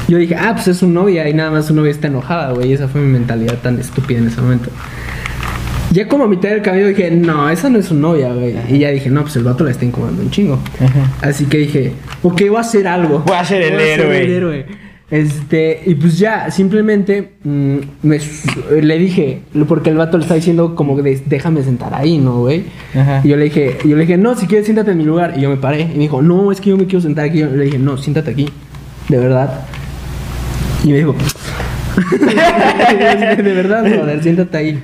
Yo dije, ah, pues es su novia y nada más su novia está enojada, güey. Esa fue mi mentalidad tan estúpida en ese momento. Ya como a mitad del camino dije, no, esa no es su novia, güey. Y ya dije, no, pues el vato la está incomodando un chingo. Así que dije, ok, voy a hacer algo. Voy a ser el héroe. héroe. Este, y pues ya, simplemente mm, me le dije, porque el vato le está diciendo como de, déjame sentar ahí, ¿no, güey? Y yo le dije, yo le dije, no, si quieres siéntate en mi lugar. Y yo me paré y me dijo, no, es que yo me quiero sentar aquí. Yo le dije, no, siéntate aquí, de verdad. Y me dijo, de verdad, brother, siéntate ahí.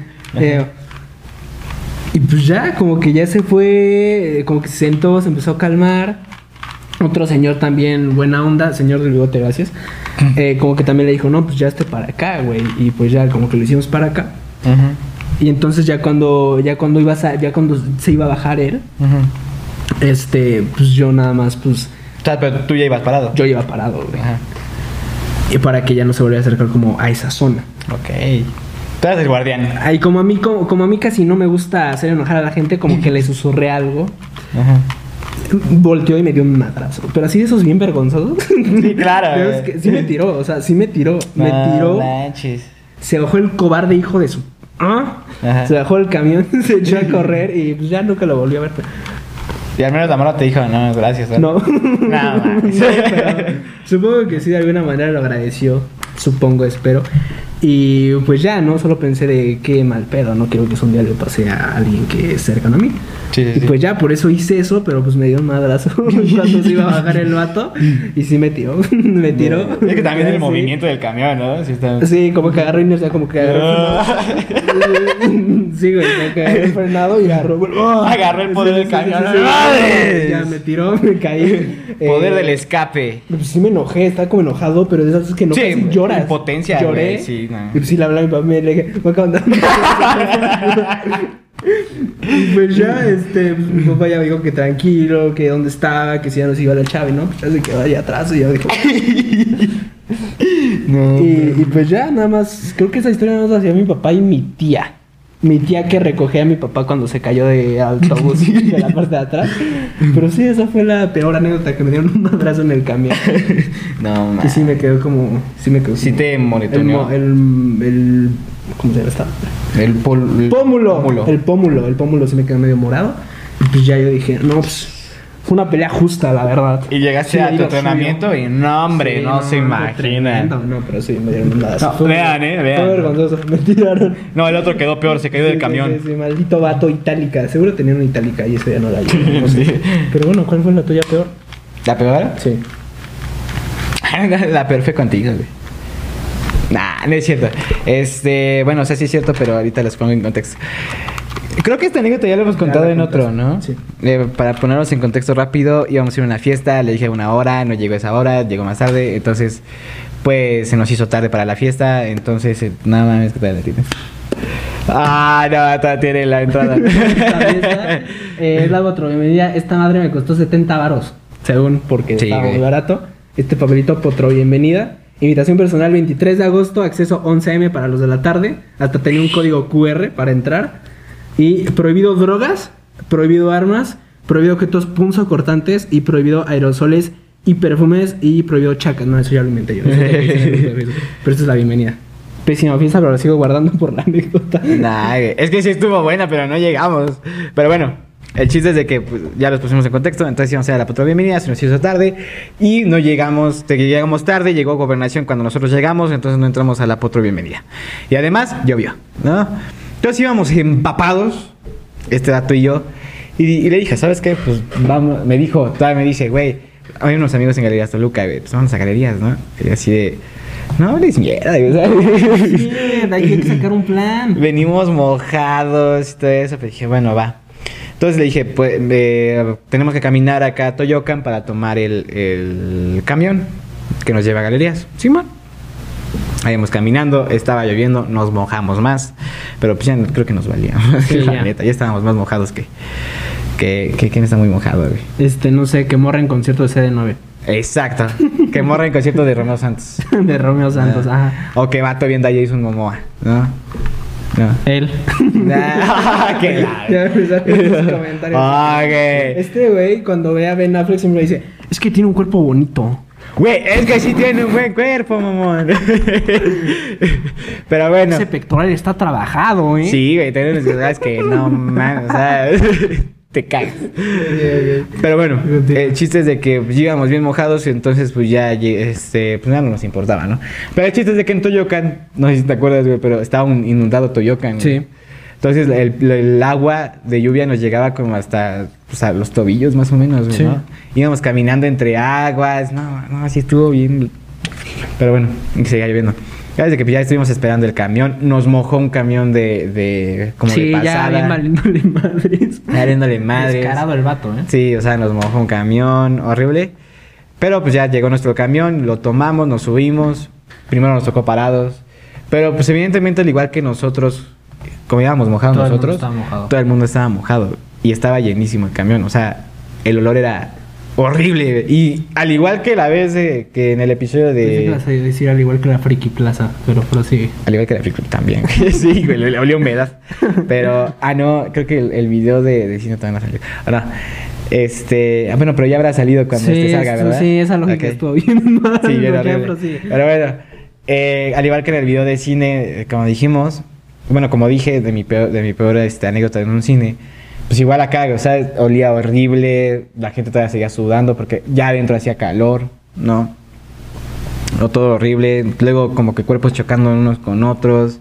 Y pues ya, como que ya se fue, como que se sentó, se empezó a calmar. Otro señor también, buena onda, señor del bigote, gracias. eh, como que también le dijo, no, pues ya esté para acá, güey. Y pues ya, como que lo hicimos para acá. Y entonces ya cuando, ya cuando iba a, ya cuando se iba a bajar él, este, pues yo nada más, pues, O sea, pero tú ya ibas parado. yo iba parado, güey. Ajá. Y para que ya no se volviera a acercar como a esa zona. Ok. Tú eres el guardián. Ahí como a mí, como, como a mí casi no me gusta hacer enojar a la gente, como que le susurré algo. Ajá. Volteó y me dio un madrazo. Pero así de esos bien vergonzosos. Sí, claro, es que sí me tiró, o sea, sí me tiró. Me No tiró. manches. Se bajó el cobarde hijo de su. ¿Ah? Ajá. Se bajó el camión, se echó a correr y pues ya nunca lo volví a ver. Y al menos la mano te dijo, no, gracias. ¿eh? No. No. No, pero supongo que sí, de alguna manera lo agradeció. Supongo, espero. Y pues ya, ¿no? Solo pensé de qué mal pedo, no quiero que eso un día le pase a alguien que es cercano a mí. Sí, sí, y pues ya, por eso hice eso, pero pues me dio un madrazo cuando se iba a bajar el vato. Y sí me tiró, me tiró. Es que también el Sí. movimiento del camión, ¿no? Sí, está... Como que agarró inercia, como que agarró. Ah. sí, güey, como que agarró el frenado y agarró. Agarró el poder del camión. sí. Ya me tiró, me caí. Poder Eh, del escape. Pues sí me enojé, estaba como enojado, pero de esas veces que no casi lloras. impotencia, Lloré. güey, sí, no. Y pues sí le hablaba a mi papá, me le dije, "Me acaban de-". Y pues ya, este, pues, mi papá ya me dijo que tranquilo, que dónde estaba, que si ya nos iba la chave, ¿no? Pues ya se quedó allá atrás y yo dije... No. y, y pues ya, nada más, creo que esa historia nos hacía mi papá y mi tía. Mi tía que recogía a mi papá cuando se cayó de autobús de la parte de atrás. Pero sí, esa fue la peor anécdota que me dieron un madrazo en el camión. No, Y sí me quedó como. Sí me quedó. Sí te el, monitoneó. mo- el, el- ¿Cómo se llama esta? El, pol- el Pómulo. pómulo. El pómulo. El pómulo sí me quedó medio morado. Y pues ya yo dije, no, pues. Fue una pelea justa, la verdad. Y llegaste Sí, a tu entrenamiento suyo. y no, hombre, Sí, no, se fue imaginan. tremendo. No, pero sí, me dieron un madrazo. No, vean, eh, vean. Fue vergonzoso. Me tiraron. No, el otro quedó peor, se cayó Sí, del camión. Sí, maldito vato itálica. Seguro tenía una itálica y eso ya no la llevo. No sé. Pero bueno, ¿cuál fue la tuya peor? ¿La peor? Sí. La peor fue contigo, güey. Nah, no es cierto. Este, bueno, o sea, sí es cierto, pero ahorita les pongo en contexto. Creo que esta anécdota ya la hemos contado la en otro, ¿no? sí. Eh, para ponernos en contexto rápido, íbamos a ir a una fiesta, le dije una hora, no llegó esa hora, llegó más tarde, entonces, pues se nos hizo tarde para la fiesta, entonces, eh, nada más que todavía la tienes. Ah, no, todavía tiene la entrada. Eh, es la otra bienvenida. Esta madre me costó 70 varos, según porque Sí, estaba muy barato. Este papelito potro bienvenida. Invitación personal 23 de agosto, acceso 11 am para los de la tarde. Hasta tenía un código QR para entrar. Y prohibido drogas, prohibido armas, prohibido objetos punzocortantes y prohibido aerosoles y perfumes y prohibido chacas. No, eso ya lo inventé yo. Pero esta es la bienvenida. Pésima fiesta, pero la sigo guardando por la anécdota. Nah, es que sí estuvo buena, pero no llegamos. Pero bueno, El chiste es de que pues, ya los pusimos en contexto, entonces íbamos a la patrona bienvenida, se nos hizo tarde y no llegamos, llegamos tarde, llegó gobernación cuando nosotros llegamos, entonces no entramos a la potro bienvenida. Y además llovió, ¿no? Entonces íbamos empapados, este dato y yo, y, y le dije, ¿sabes qué? Pues vamos, me dijo, todavía me dice, güey, hay unos amigos en Galerías Toluca, güey, pues vamos a Galerías, ¿no? Y así de, no hables mierda, güey, ¿sabes? Mierda, hay que sacar un plan. Venimos mojados y todo eso, pero dije, bueno, va. Entonces le dije, pues eh, tenemos que caminar acá a Toyocan para tomar el, el camión que nos lleva a galerías. Simón. Íbamos caminando, estaba lloviendo, nos mojamos más, pero pues ya no- creo que nos valía. Sí, la ya. neta, ya estábamos más mojados que. que, que ¿Quién está muy mojado, güey? Este, no sé, que morra en concierto de CD9. Exacto. que morra en concierto de Romeo Santos. de Romeo Santos, ajá. O que vato viendo a Jason Momoa, ¿no? No. Él. Ah, la- Ya con tus comentarios. Ah. Este güey, cuando ve a Ben Affleck, siempre dice: Es que tiene un cuerpo bonito. Güey, es que sí tiene un buen cuerpo, mamón. Pero bueno. Ese pectoral está trabajado, ¿eh? Sí, güey, unas cosas que no mames, o sea, te caes. Pero bueno, el chiste es de que pues, íbamos bien mojados y entonces pues ya este, pues ya no nos importaba, ¿no? Pero el chiste es de que en Toyocan, no sé si te acuerdas, güey, pero estaba un inundado Toyocan. güey. Entonces el, el agua de lluvia nos llegaba como hasta pues, a los tobillos más o menos, Sí. ¿no? Íbamos caminando entre aguas, no, no, así estuvo bien. Pero bueno, y seguía lloviendo. Ya desde que pues, ya estuvimos esperando el camión, nos mojó un camión de, de como sí, de ya pasada. bien valiéndole madres. Ya valiéndole madres. Descarado el vato, ¿eh? Sí, o sea, nos mojó un camión horrible. Pero pues ya llegó nuestro camión, lo tomamos, nos subimos. Primero nos tocó parados. Pero pues evidentemente al igual que nosotros, como íbamos mojados Todo nosotros, mojado. todo el mundo estaba mojado. Y estaba llenísimo el camión. O sea, el olor era horrible. Y al igual que la vez de- que en el episodio de... a decir al igual que la Friki Plaza, pero prosigue. Al igual que la Club también. sí, güey, le, olía humedad. Pero, ah, no, creo que el, el video de, de cine todavía no salió. Ah, no. Este, ah, bueno, pero ya habrá salido cuando este salga, esto- ¿verdad? sí, esa lógica Ok. estuvo bien mal. Sí, bien horrible. Pero bueno, eh, al igual que en el video de cine, eh, como dijimos, bueno, como dije de mi peor, de mi peor este, anécdota en un cine, pues igual acá, o sea, olía horrible, la gente todavía seguía sudando porque ya adentro hacía calor, ¿no? No, todo horrible, luego como que cuerpos chocando unos con otros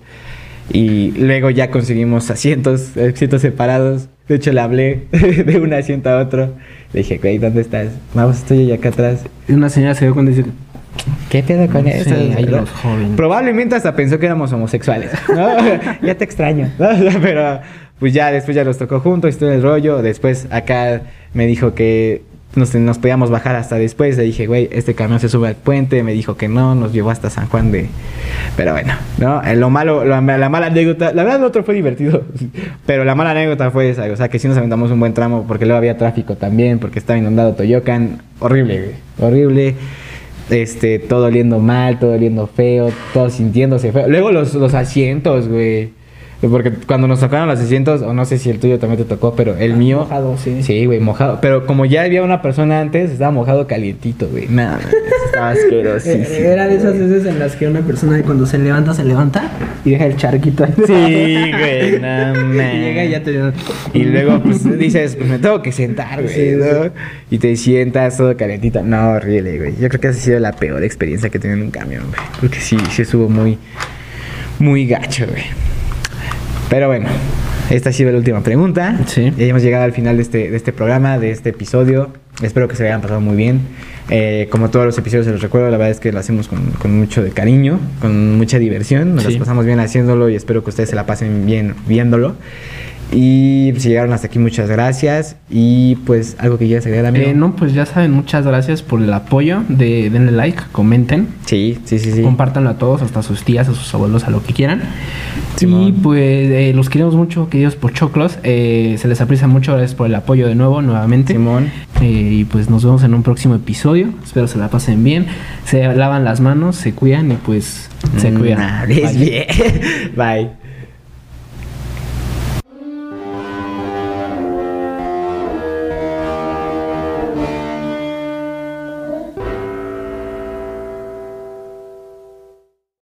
y luego ya conseguimos asientos, asientos separados. De hecho, le hablé de un asiento a otro. Le dije, güey, ¿dónde estás? Vamos, estoy allá acá atrás. Y una señora se dio cuenta y dice: ¿Qué pedo con Sí, eso? los. Probablemente hasta pensó que éramos homosexuales. ¿no? ya te extraño. ¿no? Pero pues ya después ya nos tocó juntos todo el rollo. Después acá me dijo que nos, nos podíamos bajar hasta después. Le dije, güey, este camión se sube al puente. Me dijo que no, nos llevó hasta San Juan de... Pero bueno, ¿no? Eh, Lo malo, lo- la mala anécdota... La verdad, el otro fue divertido. Pero la mala anécdota fue esa. O sea, que sí nos aventamos un buen tramo porque luego había tráfico también. Porque estaba inundado Toyocan. Horrible, güey. Horrible este, todo oliendo mal, todo oliendo feo, todo sintiéndose feo. Luego los, los asientos, güey. Porque cuando nos tocaron los asientos, o no sé si el tuyo también te tocó, pero el mío. mojado, sí. Sí, güey, mojado. Pero como ya había una persona antes, estaba mojado calientito, güey. Nada, estaba asqueroso. Eh, Era de esas veces en las que una persona cuando se levanta, se levanta y deja el charquito ahí. Sí, güey, no Y llega y ya te Y luego, pues dices, pues me tengo que sentar, güey, Sí, ¿no? Y te sientas todo calentito. No, horrible, güey. Yo creo que esa ha sido la peor experiencia que he tenido en un camión, güey. Porque sí, sí estuvo muy, muy gacho, güey. Pero bueno, esta ha sido la última pregunta. Sí. Ya hemos llegado al final de este, de este programa, de este episodio. Espero que se hayan pasado muy bien. Eh, como todos los episodios, se los recuerdo, la verdad es que lo hacemos con, con mucho de cariño, con mucha diversión. Nos Sí. las pasamos bien haciéndolo y espero que ustedes se la pasen bien viéndolo. Y si llegaron hasta aquí, muchas gracias. Y pues, algo que quieras agregar, amigo. Eh, no, pues ya saben, muchas gracias por el apoyo. De, denle like, comenten. Sí, sí, sí, sí. Compártanlo a todos, hasta a sus tías, a sus abuelos, a lo que quieran. Y Simón. pues eh, los queremos mucho, queridos pochoclos. Eh, se les aprecia mucho, gracias por el apoyo de nuevo, nuevamente. Simón. Eh, y pues nos vemos en un próximo episodio. Espero se la pasen bien. Se lavan las manos, se cuidan y pues se Mm, cuidan. hables Bye. bien. Bye.